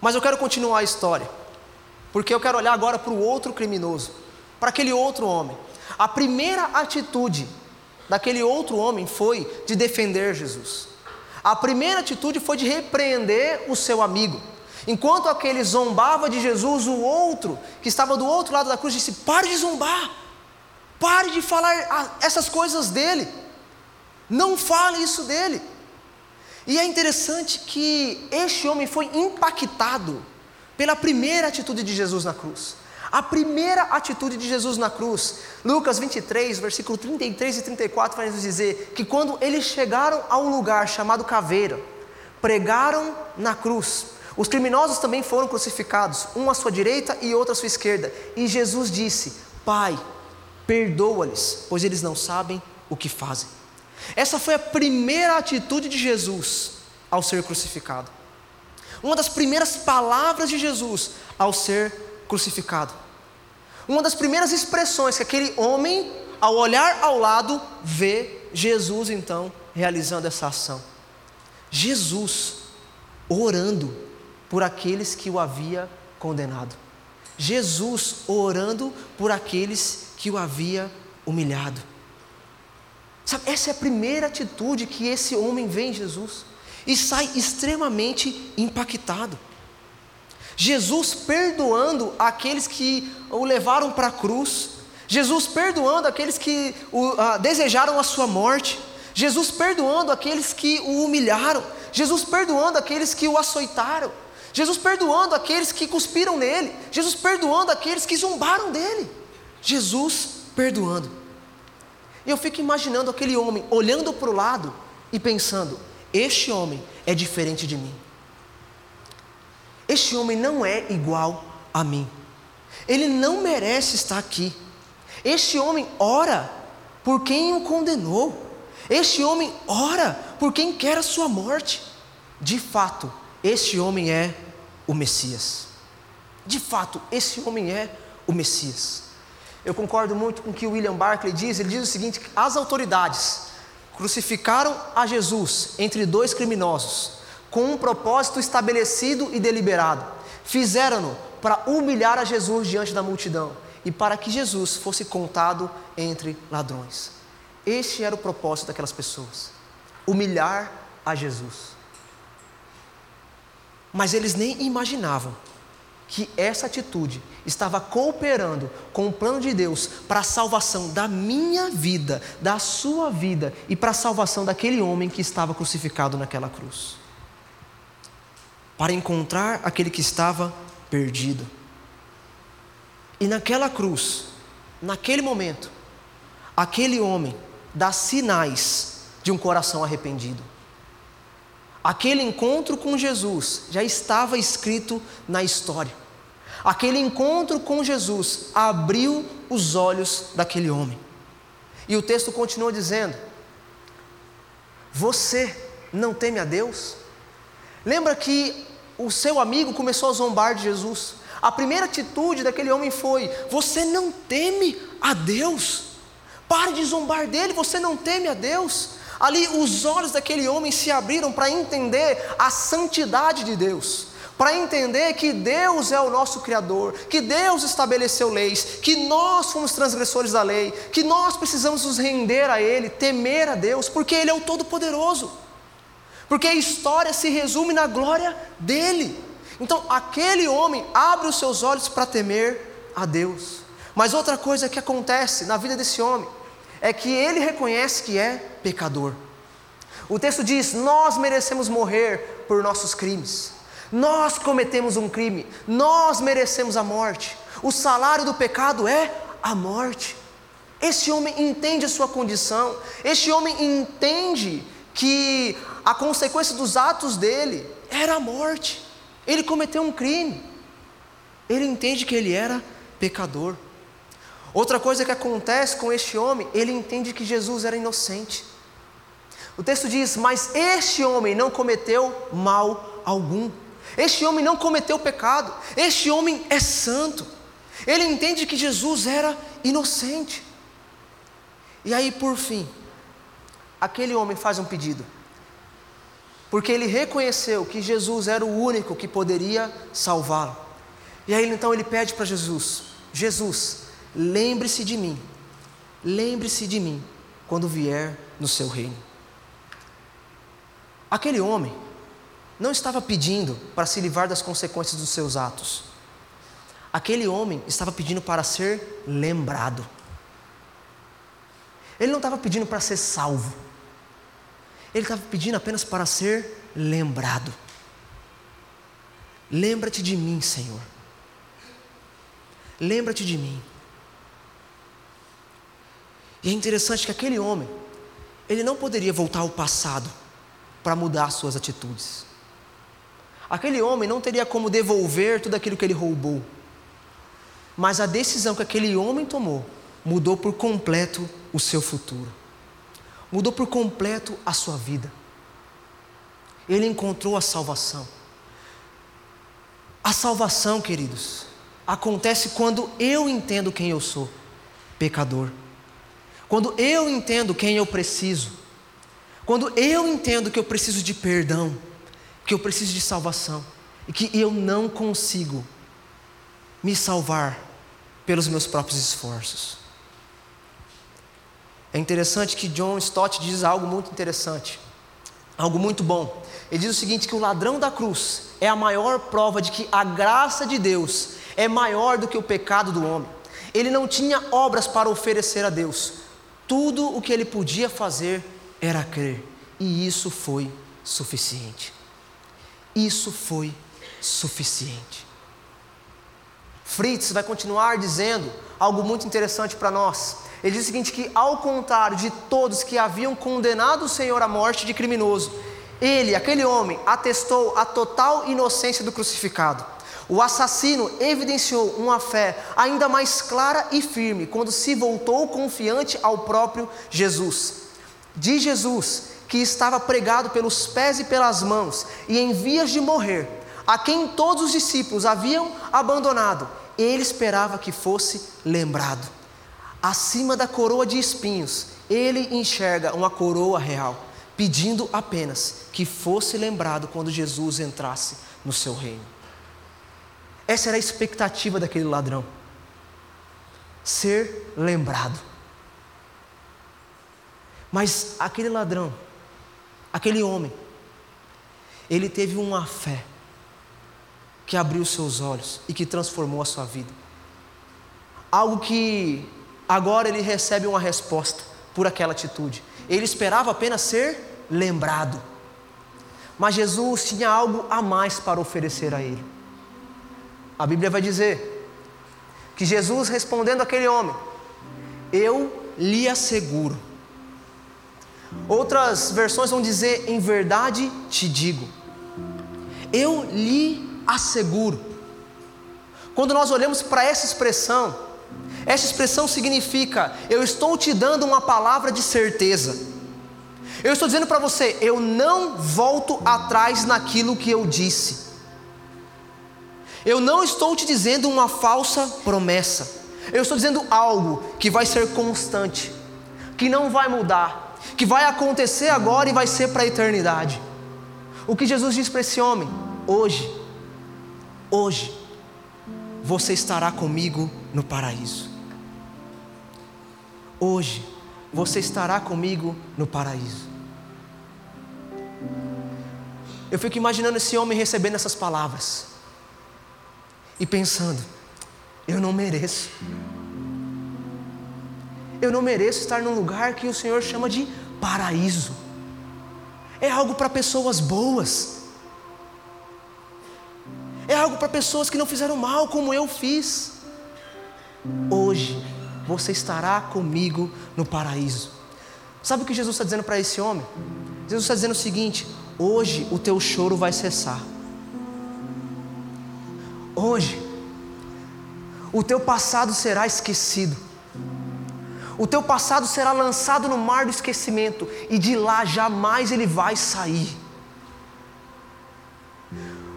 Mas eu quero continuar a história, porque eu quero olhar agora para o outro criminoso, para aquele outro homem. A primeira atitude daquele outro homem foi de defender Jesus. A primeira atitude foi de repreender o seu amigo. Enquanto aquele zombava de Jesus, o outro, que estava do outro lado da cruz, disse: Pare de zombar, Pare de falar essas coisas dele. Não fale isso dele. E é interessante que este homem foi impactado pela primeira atitude de Jesus na cruz. A primeira atitude de Jesus na cruz, Lucas 23, versículo 33 e 34, vai nos dizer que quando eles chegaram a um lugar chamado Caveira, pregaram na cruz. Os criminosos também foram crucificados, um à sua direita e outro à sua esquerda. E Jesus disse: Pai, perdoa-lhes, pois eles não sabem o que fazem. Essa foi a primeira atitude de Jesus ao ser crucificado. Uma das primeiras palavras de Jesus ao ser crucificado. Uma das primeiras expressões que aquele homem, ao olhar ao lado, vê Jesus então realizando essa ação. Jesus orando por aqueles que o havia condenado. Jesus orando por aqueles que o havia humilhado. Sabe, essa é a primeira atitude que esse homem vê em Jesus e sai extremamente impactado. Jesus perdoando aqueles que o levaram para a cruz, Jesus perdoando aqueles que o, ah, desejaram a sua morte, Jesus perdoando aqueles que o humilharam, Jesus perdoando aqueles que o açoitaram, Jesus perdoando aqueles que cuspiram nele, Jesus perdoando aqueles que zombaram dele, Jesus perdoando. E eu fico imaginando aquele homem olhando para o lado e pensando: este homem é diferente de mim. Este homem não é igual a mim. Ele não merece estar aqui. Este homem ora por quem o condenou. Este homem ora por quem quer a sua morte. De fato, este homem é o Messias. De fato, esse homem é o Messias. Eu concordo muito com o que William Barclay diz. Ele diz o seguinte: as autoridades crucificaram a Jesus entre dois criminosos, com um propósito estabelecido e deliberado. Fizeram-no para humilhar a Jesus diante da multidão e para que Jesus fosse contado entre ladrões. Este era o propósito daquelas pessoas: humilhar a Jesus. Mas eles nem imaginavam que essa atitude estava cooperando com o plano de Deus para a salvação da minha vida, da sua vida e para a salvação daquele homem que estava crucificado naquela cruz. Para encontrar aquele que estava perdido. E naquela cruz, naquele momento, aquele homem dá sinais de um coração arrependido. Aquele encontro com Jesus já estava escrito na história. Aquele encontro com Jesus abriu os olhos daquele homem. E o texto continua dizendo: Você não teme a Deus? Lembra que o seu amigo começou a zombar de Jesus. A primeira atitude daquele homem foi: Você não teme a Deus? Pare de zombar dele, você não teme a Deus. Ali os olhos daquele homem se abriram para entender a santidade de Deus para entender que Deus é o nosso Criador, que Deus estabeleceu leis, que nós fomos transgressores da lei, que nós precisamos nos render a Ele, temer a Deus, porque Ele é o Todo-Poderoso, porque a história se resume na glória dEle. Então, aquele homem abre os seus olhos para temer a Deus. Mas outra coisa que acontece na vida desse homem é que ele reconhece que é pecador. O texto diz: Nós merecemos morrer por nossos crimes. Nós cometemos um crime, nós merecemos a morte. O salário do pecado é a morte. Este homem entende a sua condição, este homem entende que a consequência dos atos dele era a morte. Ele cometeu um crime. Ele entende que ele era pecador. Outra coisa que acontece com este homem, ele entende que Jesus era inocente. Lembre-se de mim, lembre-se de mim quando vier no seu reino. Aquele homem não estava pedindo para se livrar das consequências dos seus atos. Aquele homem estava pedindo para ser lembrado. Ele não estava pedindo para ser salvo. Ele estava pedindo apenas para ser lembrado. Lembra-te de mim, Senhor. lembra-te de mim. E é interessante que aquele homem, ele não poderia voltar ao passado para mudar suas atitudes. Aquele homem não teria como devolver tudo aquilo que ele roubou. Mas a decisão que aquele homem tomou mudou por completo o seu futuro, mudou por completo a sua vida. Ele encontrou a salvação. A salvação, queridos, acontece quando eu entendo quem eu sou, pecador. Quando eu entendo quem eu preciso. Quando eu entendo que eu preciso de perdão, que eu preciso de salvação e que eu não consigo me salvar pelos meus próprios esforços. É interessante que John Stott diz algo muito interessante, algo muito bom. Ele diz o seguinte: que o ladrão da cruz é a maior prova de que a graça de Deus é maior do que o pecado do homem. Ele não tinha obras para oferecer a Deus, tudo o que ele podia fazer era crer, e isso foi suficiente. Isso foi suficiente. Fritz vai continuar dizendo algo muito interessante para nós. Ele diz o seguinte: que ao contrário de todos que haviam condenado o Senhor à morte de criminoso, ele, aquele homem, atestou a total inocência do crucificado. O assassino evidenciou uma fé ainda mais clara e firme quando se voltou confiante ao próprio Jesus. De Jesus, que estava pregado pelos pés e pelas mãos e em vias de morrer, a quem todos os discípulos haviam abandonado, ele esperava que fosse lembrado. Acima da coroa de espinhos, ele enxerga uma coroa real, pedindo apenas que fosse lembrado quando Jesus entrasse no seu reino. Essa era a expectativa daquele ladrão. Ser lembrado. Mas aquele ladrão, aquele homem, ele teve uma fé que abriu seus olhos e que transformou a sua vida. Algo que agora ele recebe uma resposta por aquela atitude. Ele esperava apenas ser lembrado. Mas Jesus tinha algo a mais para oferecer a ele. A Bíblia vai dizer que Jesus respondendo àquele homem: Eu lhe asseguro. Outras versões vão dizer: Em verdade te digo. Eu lhe asseguro. Quando nós olhamos para essa expressão, essa expressão significa: Eu estou te dando uma palavra de certeza. Eu estou dizendo para você: Eu não volto atrás naquilo que eu disse. Eu não estou te dizendo uma falsa promessa. Eu estou dizendo algo que vai ser constante, que não vai mudar, que vai acontecer agora e vai ser para a eternidade. O que Jesus diz para esse homem? Hoje, hoje, você estará comigo no paraíso. Hoje, você estará comigo no paraíso. Eu fico imaginando esse homem recebendo essas palavras e pensando: eu não mereço. Eu não mereço estar num lugar que o Senhor chama de paraíso. É algo para pessoas boas. É algo para pessoas que não fizeram mal como eu fiz. Hoje você estará comigo no paraíso. Sabe o que Jesus está dizendo para esse homem? Jesus está dizendo o seguinte: hoje o teu choro vai cessar. Hoje, o teu passado será esquecido. O teu passado será lançado no mar do esquecimento e de lá jamais ele vai sair.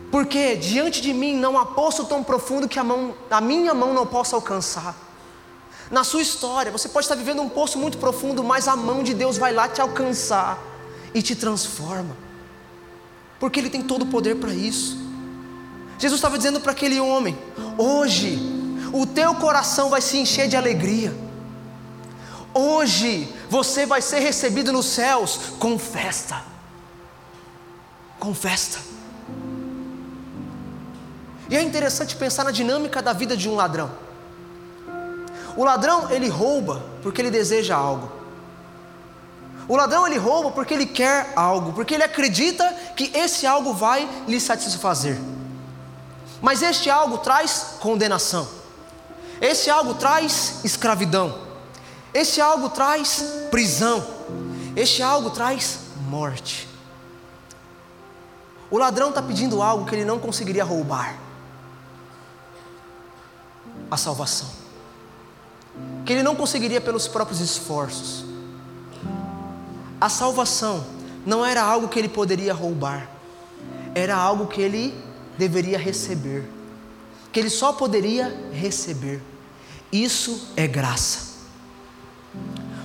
Porque diante de mim não há poço tão profundo que a, mão, a minha mão não possa alcançar. Na sua história, você pode estar vivendo um poço muito profundo, mas a mão de Deus vai lá te alcançar e te transforma. Porque Ele tem todo o poder para isso. Jesus estava dizendo para aquele homem: hoje o teu coração vai se encher de alegria. Hoje você vai ser recebido nos céus com festa. Com festa. E é interessante pensar na dinâmica da vida de um ladrão. O ladrão ele rouba porque ele deseja algo. O ladrão ele rouba porque ele quer algo, porque ele acredita que esse algo vai lhe satisfazer. Mas este algo traz condenação. Esse algo traz escravidão. Esse algo traz prisão. Este algo traz morte. O ladrão está pedindo algo que ele não conseguiria roubar: a salvação. Que ele não conseguiria pelos próprios esforços. A salvação não era algo que ele poderia roubar, era algo que ele deveria receber, que ele só poderia receber. Isso é graça,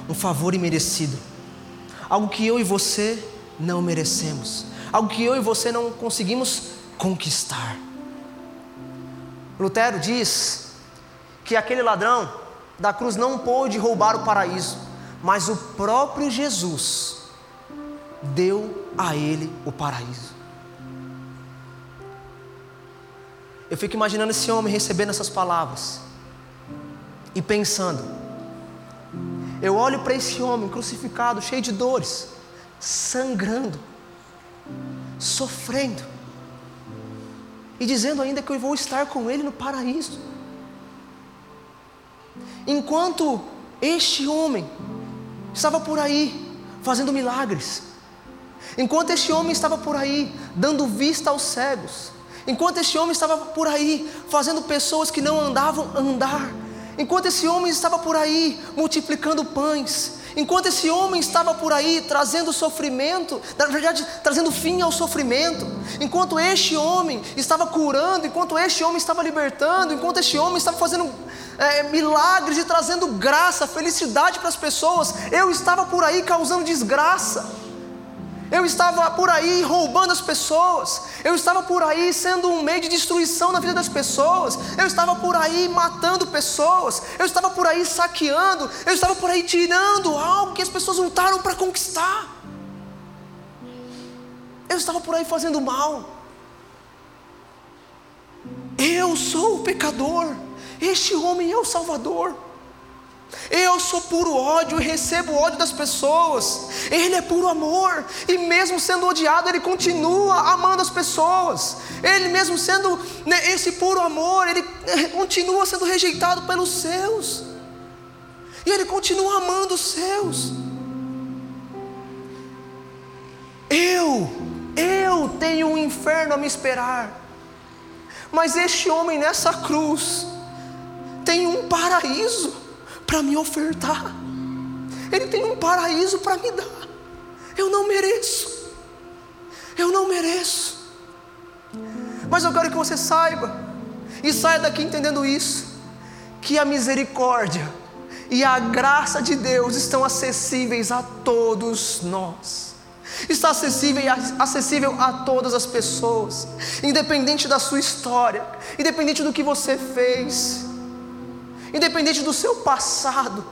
um favor imerecido, algo que eu e você não merecemos, algo que eu e você não conseguimos conquistar. Lutero diz que aquele ladrão da cruz não pôde roubar o paraíso, mas o próprio Jesus deu a ele o paraíso. Eu fico imaginando esse homem recebendo essas palavras e pensando. Eu olho para esse homem crucificado, cheio de dores, sangrando, sofrendo, e dizendo ainda que eu vou estar com ele no paraíso. Enquanto este homem estava por aí fazendo milagres, enquanto este homem estava por aí dando vista aos cegos, enquanto esse homem estava por aí fazendo pessoas que não andavam andar, enquanto esse homem estava por aí multiplicando pães, enquanto esse homem estava por aí trazendo sofrimento, na verdade, trazendo fim ao sofrimento, enquanto este homem estava curando, enquanto este homem estava libertando, enquanto este homem estava fazendo é, milagres e trazendo graça, felicidade para as pessoas, eu estava por aí causando desgraça. Eu estava por aí roubando as pessoas. Eu estava por aí sendo um meio de destruição na vida das pessoas. Eu estava por aí matando pessoas. Eu estava por aí saqueando. Eu estava por aí tirando algo que as pessoas lutaram para conquistar. Eu estava por aí fazendo mal. Eu sou o pecador. Este homem é o Salvador. Eu sou puro ódio e recebo ódio das pessoas. Ele é puro amor. E mesmo sendo odiado, ele continua amando as pessoas. Ele mesmo sendo né, esse puro amor, ele eh, continua sendo rejeitado pelos seus. E ele continua amando os seus. Eu, eu tenho um inferno a me esperar. Mas este homem nessa cruz tem um paraíso para me ofertar. Ele tem um paraíso para me dar. Eu não mereço. Eu não mereço. Mas eu quero que você saiba, e saia daqui entendendo isso, que a misericórdia e a graça de Deus estão acessíveis a todos nós. Está acessível, acessível a todas as pessoas, independente da sua história, independente do que você fez, independente do seu passado,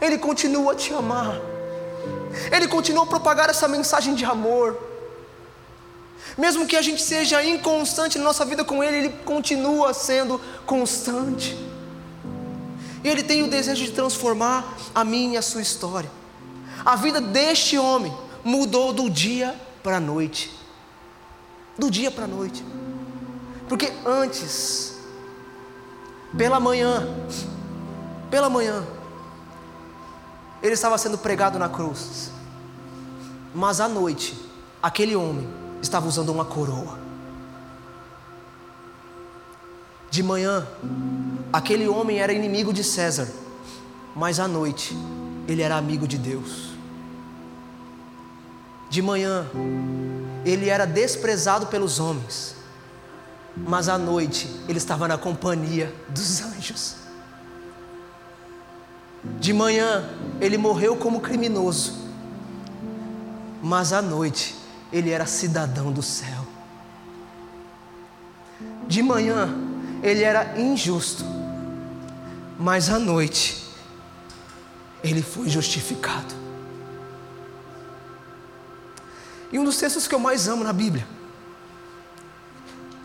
Ele continua a te amar, Ele continua a propagar essa mensagem de amor. Mesmo que a gente seja inconstante na nossa vida com Ele, Ele continua sendo constante. E Ele tem o desejo de transformar a minha e a sua história. A vida deste homem mudou do dia para a noite. Do dia para a noite. Porque antes pela manhã, pela manhã, ele estava sendo pregado na cruz. Mas à noite, aquele homem estava usando uma coroa. De manhã, aquele homem era inimigo de César, mas à noite, ele era amigo de Deus. De manhã, ele era desprezado pelos homens, mas à noite ele estava na companhia dos anjos. De manhã ele morreu como criminoso, mas à noite ele era cidadão do céu. De manhã ele era injusto, mas à noite ele foi justificado. E um dos textos que eu mais amo na Bíblia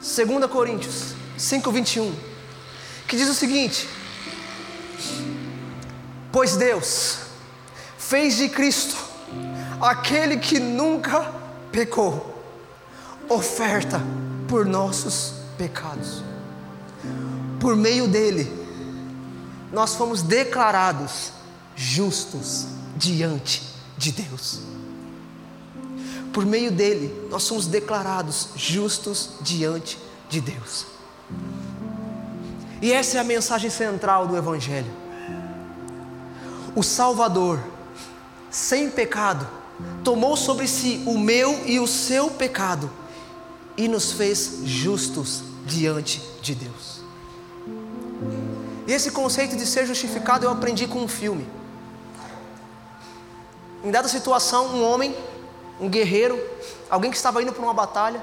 2 Coríntios 5, 21, que diz o seguinte: Pois Deus fez de Cristo aquele que nunca pecou, oferta por nossos pecados, por meio dele, nós fomos declarados justos diante de Deus. Por meio dele, nós somos declarados justos diante de Deus. E essa é a mensagem central do Evangelho. O Salvador, sem pecado, tomou sobre si o meu e o seu pecado e nos fez justos diante de Deus. E esse conceito de ser justificado eu aprendi com um filme. Em dada situação, um homem, um guerreiro, alguém que estava indo para uma batalha,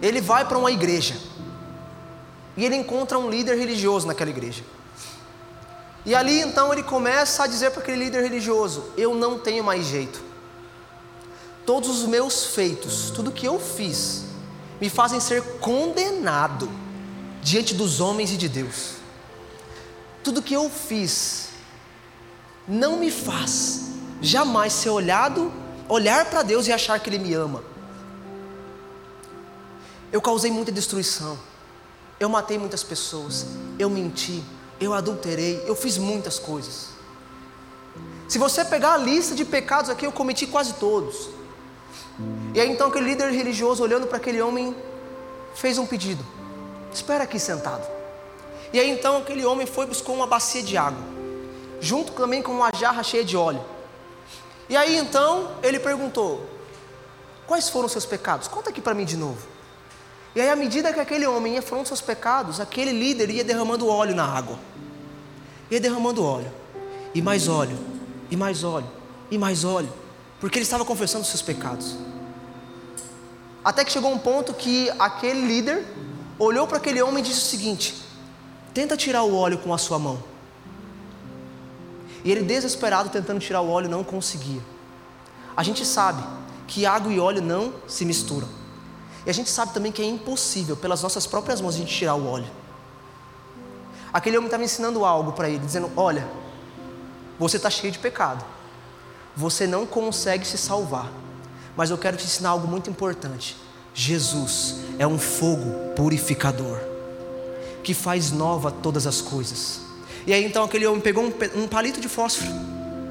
ele vai para uma igreja e ele encontra um líder religioso naquela igreja. E ali então ele começa a dizer para aquele líder religioso: Eu não tenho mais jeito. Todos os meus feitos, tudo que eu fiz, me fazem ser condenado diante dos homens e de Deus. Tudo que eu fiz não me faz jamais ser olhado, olhar para Deus e achar que Ele me ama. Eu causei muita destruição, eu matei muitas pessoas, eu menti, eu adulterei, eu fiz muitas coisas. Se você pegar a lista de pecados aqui, eu cometi quase todos. E aí então aquele líder religioso, olhando para aquele homem, fez um pedido: Espera aqui sentado. E aí então aquele homem foi buscou uma bacia de água, junto também com uma jarra cheia de óleo. E aí então ele perguntou: Quais foram os seus pecados? Conta aqui para mim de novo. E aí, à medida que aquele homem ia falando seus pecados, aquele líder ia derramando óleo na água. Ia derramando óleo. E mais óleo. E mais óleo. E mais óleo. Porque ele estava confessando seus pecados. Até que chegou um ponto que aquele líder olhou para aquele homem e disse o seguinte: Tenta tirar o óleo com a sua mão. E ele, desesperado, tentando tirar o óleo, não conseguia. A gente sabe que água e óleo não se misturam. E a gente sabe também que é impossível, pelas nossas próprias mãos, a gente tirar o óleo. Aquele homem estava ensinando algo para ele, dizendo: Olha, você está cheio de pecado, você não consegue se salvar, mas eu quero te ensinar algo muito importante. Jesus é um fogo purificador que faz nova todas as coisas. E aí então aquele homem pegou um, um palito de fósforo,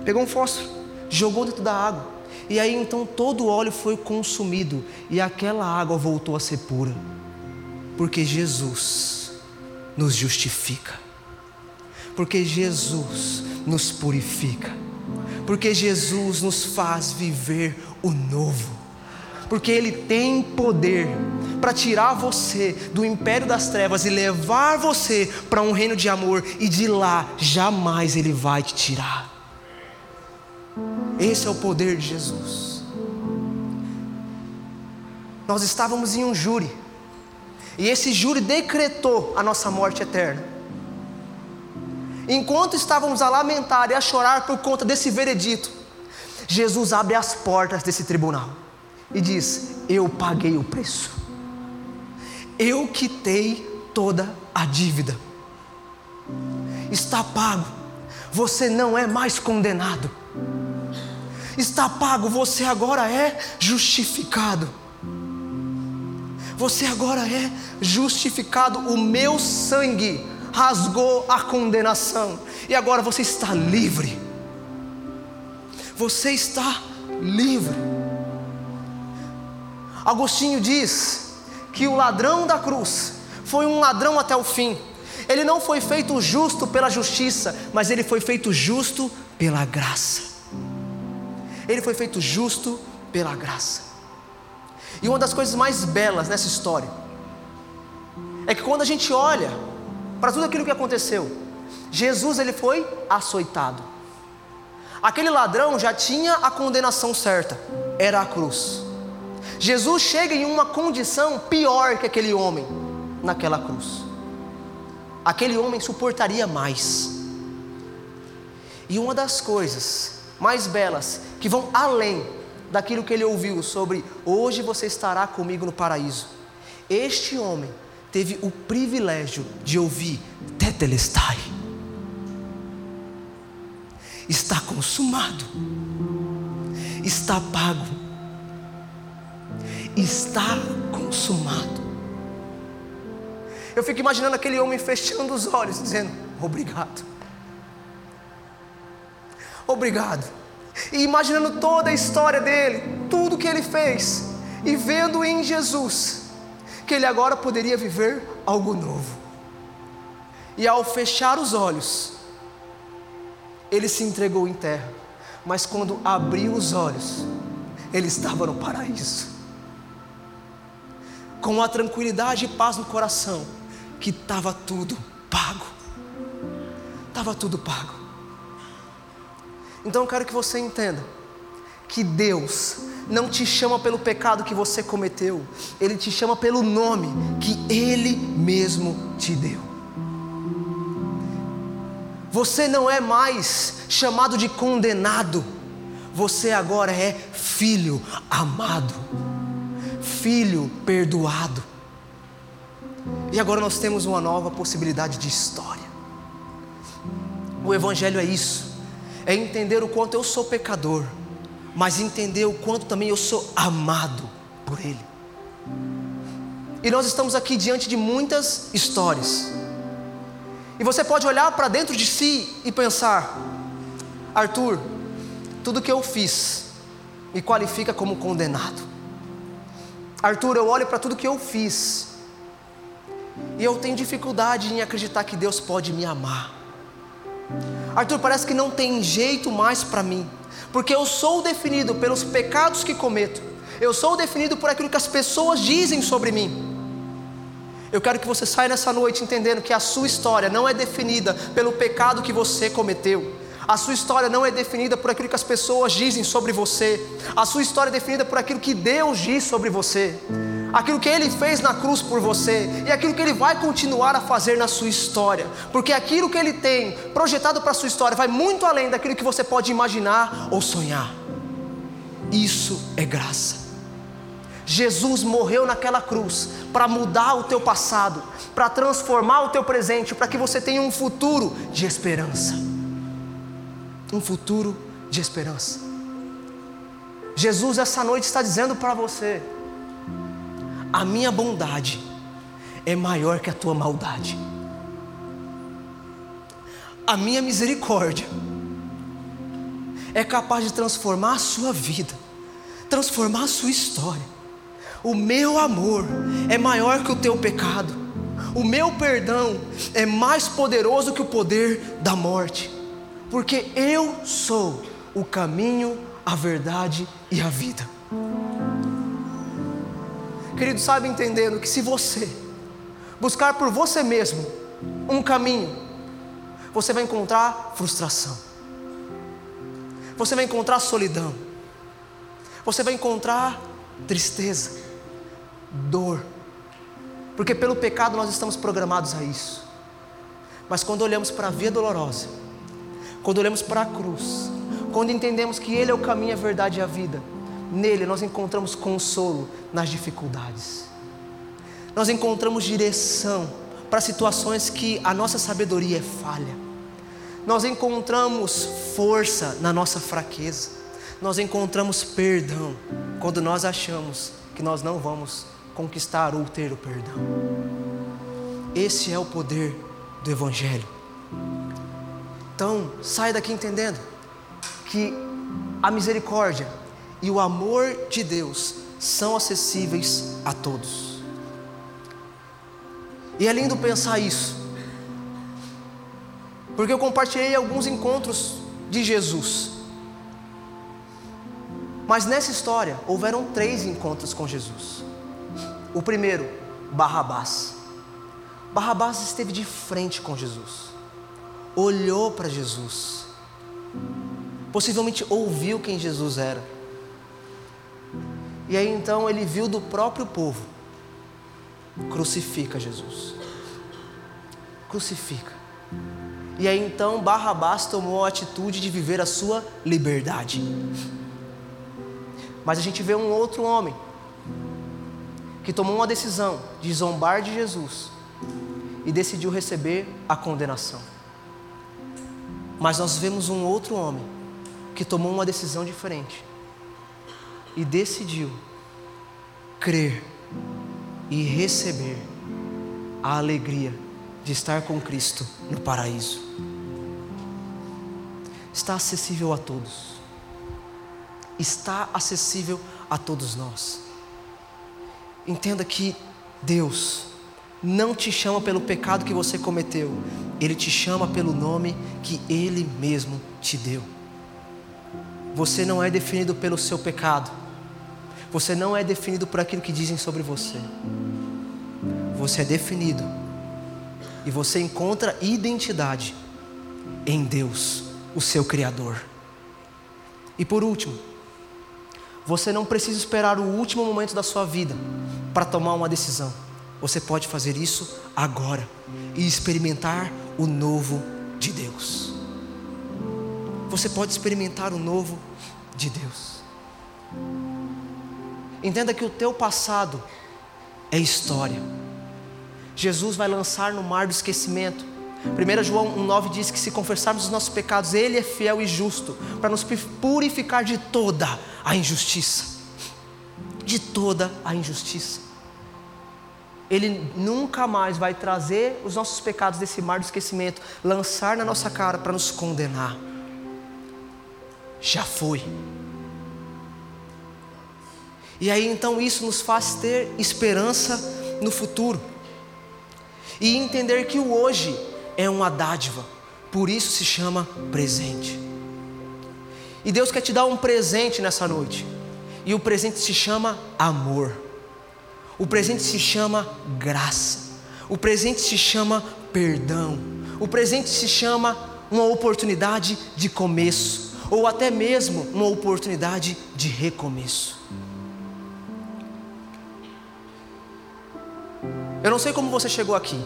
pegou um fósforo, jogou dentro da água e aí então todo o óleo foi consumido e aquela água voltou a ser pura. Porque Jesus nos justifica. Porque Jesus nos purifica. Porque Jesus nos faz viver o novo. Porque Ele tem poder para tirar você do império das trevas e levar você para um reino de amor, e de lá jamais Ele vai te tirar. Esse é o poder de Jesus. Nós estávamos em um júri, e esse júri decretou a nossa morte eterna. Enquanto estávamos a lamentar e a chorar por conta desse veredito, Jesus abre as portas desse tribunal e diz: Eu paguei o preço, eu quitei toda a dívida, está pago, você não é mais condenado. Está pago, você agora é justificado. Você agora é justificado, o meu sangue rasgou a condenação, e agora você está livre. Você está livre. Agostinho diz que o ladrão da cruz foi um ladrão até o fim. Ele não foi feito justo pela justiça, mas ele foi feito justo pela graça. Ele foi feito justo pela graça. E uma das coisas mais belas nessa história é que quando a gente olha para tudo aquilo que aconteceu, Jesus ele foi açoitado. Aquele ladrão já tinha a condenação certa, era a cruz. Jesus chega em uma condição pior que aquele homem naquela cruz. Aquele homem suportaria mais. E uma das coisas mais belas, que vão além daquilo que ele ouviu sobre hoje você estará comigo no paraíso. Este homem teve o privilégio de ouvir Tetelestai. Está consumado. Está pago. Está consumado. Eu fico imaginando aquele homem fechando os olhos, dizendo: Obrigado. Obrigado. E imaginando toda a história dele, tudo que ele fez, e vendo em Jesus que ele agora poderia viver algo novo. E ao fechar os olhos, ele se entregou em terra, mas quando abriu os olhos, ele estava no paraíso. Com a tranquilidade e paz no coração, que estava tudo pago. Estava tudo pago. Então eu quero que você entenda que Deus não te chama pelo pecado que você cometeu, Ele te chama pelo nome que Ele mesmo te deu. Você não é mais chamado de condenado, você agora é filho amado, filho perdoado. E agora nós temos uma nova possibilidade de história. O Evangelho é isso, é entender o quanto eu sou pecador mas entender o quanto também eu sou amado por Ele. E nós estamos aqui diante de muitas histórias. E você pode olhar para dentro de si e pensar: Arthur, tudo que eu fiz me qualifica como condenado. Arthur, eu olho para tudo que eu fiz e eu tenho dificuldade em acreditar que Deus pode me amar. Arthur, parece que não tem jeito mais para mim porque eu sou definido pelos pecados que cometo, eu sou definido por aquilo que as pessoas dizem sobre mim. Eu quero que você saia nessa noite entendendo que a sua história não é definida pelo pecado que você cometeu. A sua história não é definida por aquilo que as pessoas dizem sobre você. A sua história é definida por aquilo que Deus diz sobre você aquilo que Ele fez na cruz por você e aquilo que Ele vai continuar a fazer na sua história, porque aquilo que Ele tem projetado para a sua história vai muito além daquilo que você pode imaginar ou sonhar. Isso é graça. Jesus morreu naquela cruz para mudar o teu passado, para transformar o teu presente, para que você tenha um futuro de esperança. Um futuro de esperança. Jesus essa noite está dizendo para você: a minha bondade é maior que a tua maldade. A minha misericórdia é capaz de transformar a sua vida, transformar a sua história. O meu amor é maior que o teu pecado. O meu perdão é mais poderoso que o poder da morte, porque eu sou o caminho, a verdade e a vida. Querido, sabe entendendo que se você buscar por você mesmo um caminho, você vai encontrar frustração, você vai encontrar solidão, você vai encontrar tristeza, dor, porque pelo pecado nós estamos programados a isso. Mas quando olhamos para a via dolorosa, quando olhamos para a cruz, quando entendemos que Ele é o caminho, a verdade e a vida, Nele nós encontramos consolo nas dificuldades. Nós encontramos direção para situações que a nossa sabedoria é falha. Nós encontramos força na nossa fraqueza. Nós encontramos perdão quando nós achamos que nós não vamos conquistar ou ter o perdão. Esse é o poder do Evangelho. Então, sai daqui entendendo que a misericórdia e o amor de Deus são acessíveis a todos. E é lindo pensar isso, porque eu compartilhei alguns encontros de Jesus, mas nessa história houveram três encontros com Jesus. O primeiro, Barrabás. Barrabás esteve de frente com Jesus, olhou para Jesus, possivelmente ouviu quem Jesus era e aí então ele viu do próprio povo: crucifica Jesus. Crucifica. E aí então Barrabás tomou a atitude de viver a sua liberdade. Mas a gente vê um outro homem que tomou uma decisão de zombar de Jesus e decidiu receber a condenação. Mas nós vemos um outro homem que tomou uma decisão diferente e decidiu crer e receber a alegria de estar com Cristo no paraíso. Está acessível a todos. Está acessível a todos nós. Entenda que Deus não te chama pelo pecado que você cometeu, Ele te chama pelo nome que Ele mesmo te deu. Você não é definido pelo seu pecado, você não é definido por aquilo que dizem sobre você. Você é definido e você encontra identidade em Deus, o seu Criador. E por último, você não precisa esperar o último momento da sua vida para tomar uma decisão. Você pode fazer isso agora e experimentar o novo de Deus. Você pode experimentar o novo de Deus. Entenda que o teu passado é história. Jesus vai lançar no mar do esquecimento. 1 João 1,9 diz que se confessarmos os nossos pecados, Ele é fiel e justo para nos purificar de toda a injustiça. De toda a injustiça. Ele nunca mais vai trazer os nossos pecados desse mar do esquecimento, lançar na nossa cara para nos condenar. Já foi. E aí então isso nos faz ter esperança no futuro. E entender que o hoje é uma dádiva, por isso se chama presente. E Deus quer te dar um presente nessa noite, e o presente se chama amor. O presente se chama graça. O presente se chama perdão. O presente se chama uma oportunidade de começo, ou até mesmo uma oportunidade de recomeço. Eu não sei como você chegou aqui.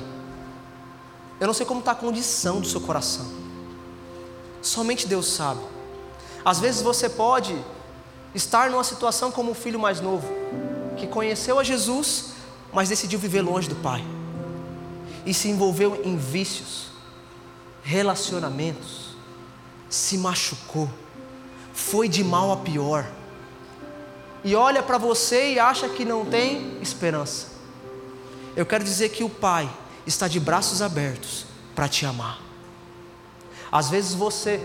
Eu não sei como está a condição do seu coração. Somente Deus sabe. Às vezes você pode estar numa situação como o filho mais novo que conheceu a Jesus, mas decidiu viver longe do Pai e se envolveu em vícios, relacionamentos, se machucou, foi de mal a pior, e olha para você e acha que não tem esperança. Eu quero dizer que o Pai está de braços abertos para te amar. Às vezes você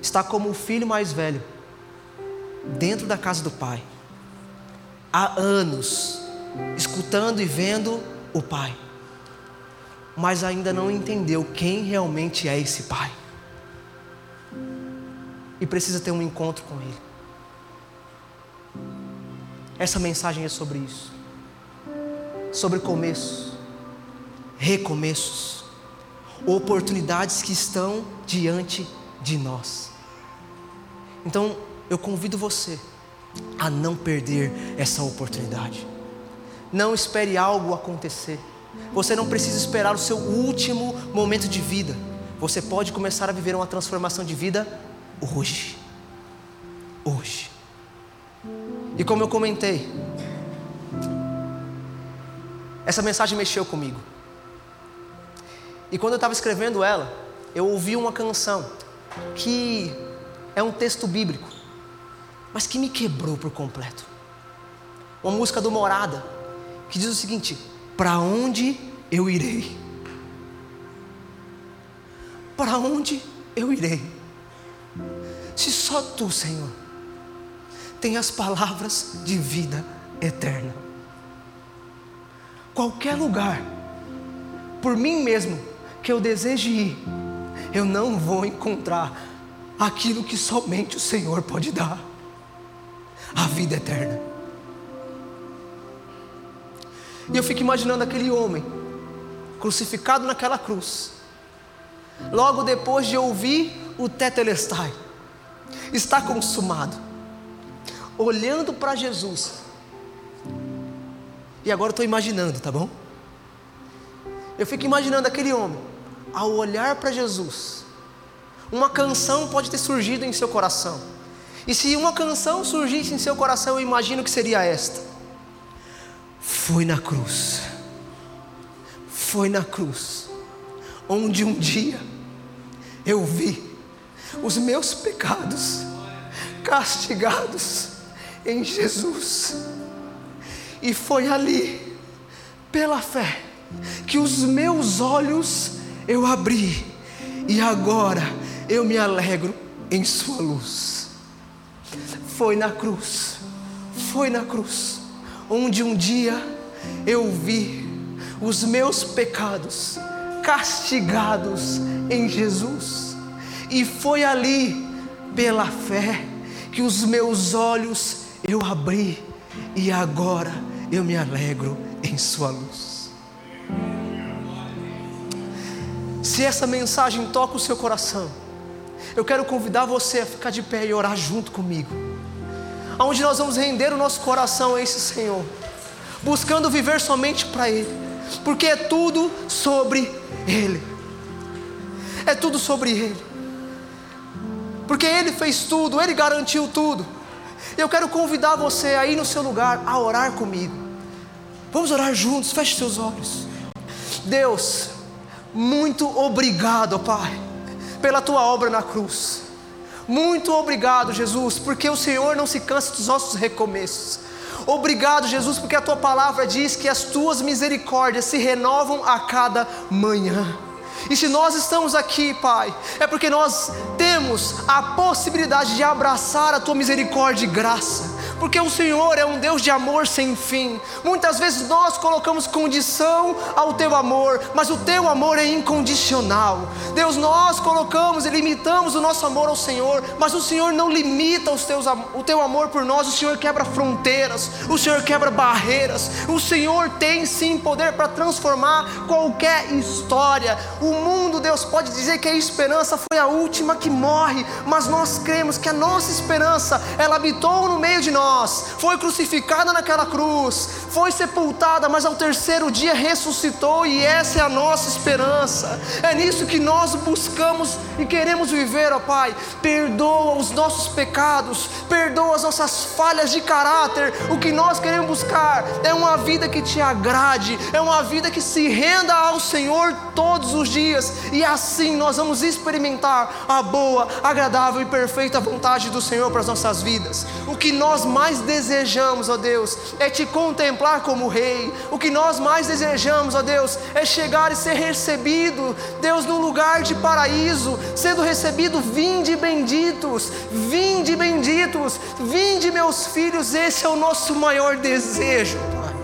está como o filho mais velho, dentro da casa do Pai há anos, escutando e vendo o Pai, mas ainda não entendeu quem realmente é esse Pai. E precisa ter um encontro com Ele. Essa mensagem é sobre isso. Sobre começos, recomeços, oportunidades que estão diante de nós. Então, eu convido você a não perder essa oportunidade. Não espere algo acontecer. Você não precisa esperar o seu último momento de vida. Você pode começar a viver uma transformação de vida hoje. Hoje. E como eu comentei, essa mensagem mexeu comigo. E quando eu estava escrevendo ela, eu ouvi uma canção que é um texto bíblico mas que me quebrou por completo. Uma música do Morada, que diz o seguinte: Para onde eu irei? Para onde eu irei? Se só tu, Senhor, tem as palavras de vida eterna. Qualquer lugar, por mim mesmo, que eu deseje ir, eu não vou encontrar aquilo que somente o Senhor pode dar a vida eterna. E eu fico imaginando aquele homem crucificado naquela cruz. Logo depois de ouvir o tetelestai, está consumado, olhando para Jesus. E agora estou imaginando, tá bom? Eu fico imaginando aquele homem, ao olhar para Jesus, uma canção pode ter surgido em seu coração e se uma canção surgisse em seu coração, eu imagino que seria esta: Foi na cruz, foi na cruz, onde um dia eu vi os meus pecados castigados em Jesus, e foi ali, pela fé, que os meus olhos eu abri. E agora eu me alegro em Sua luz. Foi na cruz, foi na cruz, onde um dia eu vi os meus pecados castigados em Jesus, e foi ali, pela fé, que os meus olhos eu abri e agora eu me alegro em Sua luz. Se essa mensagem toca o seu coração, eu quero convidar você a ficar de pé e orar junto comigo. Onde nós vamos render o nosso coração a esse Senhor, buscando viver somente para Ele, porque é tudo sobre Ele. É tudo sobre Ele. Porque Ele fez tudo, Ele garantiu tudo. Eu quero convidar você aí no seu lugar a orar comigo. Vamos orar juntos, feche seus olhos. Deus, muito obrigado, Pai, pela tua obra na cruz. Muito obrigado, Jesus, porque o Senhor não se cansa dos nossos recomeços. Obrigado, Jesus, porque a tua palavra diz que as tuas misericórdias se renovam a cada manhã. E se nós estamos aqui, Pai, é porque nós temos a possibilidade de abraçar a tua misericórdia e graça porque o Senhor é um Deus de amor sem fim. Muitas vezes nós colocamos condição ao teu amor, mas o teu amor é incondicional. Deus, nós colocamos e limitamos o nosso amor ao Senhor, mas o Senhor não limita os teus, o teu amor por nós, o Senhor quebra fronteiras, o Senhor quebra barreiras, o Senhor tem sim poder para transformar qualquer história. O mundo, Deus, pode dizer que a esperança foi a última que morre, mas nós cremos que a nossa esperança, ela habitou no meio de nós nós, foi crucificada naquela cruz, foi sepultada, mas ao terceiro dia ressuscitou, e essa é a nossa esperança. É nisso que nós buscamos e queremos viver, ó Pai. Perdoa os nossos pecados, perdoa as nossas falhas de caráter. O que nós queremos buscar é uma vida que te agrade, é uma vida que se renda ao Senhor todos os dias, e assim nós vamos experimentar a boa, agradável e perfeita vontade do Senhor para as nossas vidas. O que nós desejamos, ó Deus, é te contemplar como Rei. O que nós mais desejamos, ó Deus, é chegar e ser recebido, Deus, no lugar de paraíso, sendo recebido, vinde benditos, vinde benditos, vinde meus filhos, esse é o nosso maior desejo, Pai.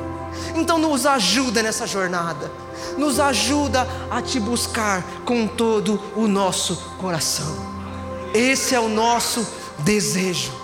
Então nos ajuda nessa jornada, nos ajuda a te buscar com todo o nosso coração. Esse é o nosso desejo.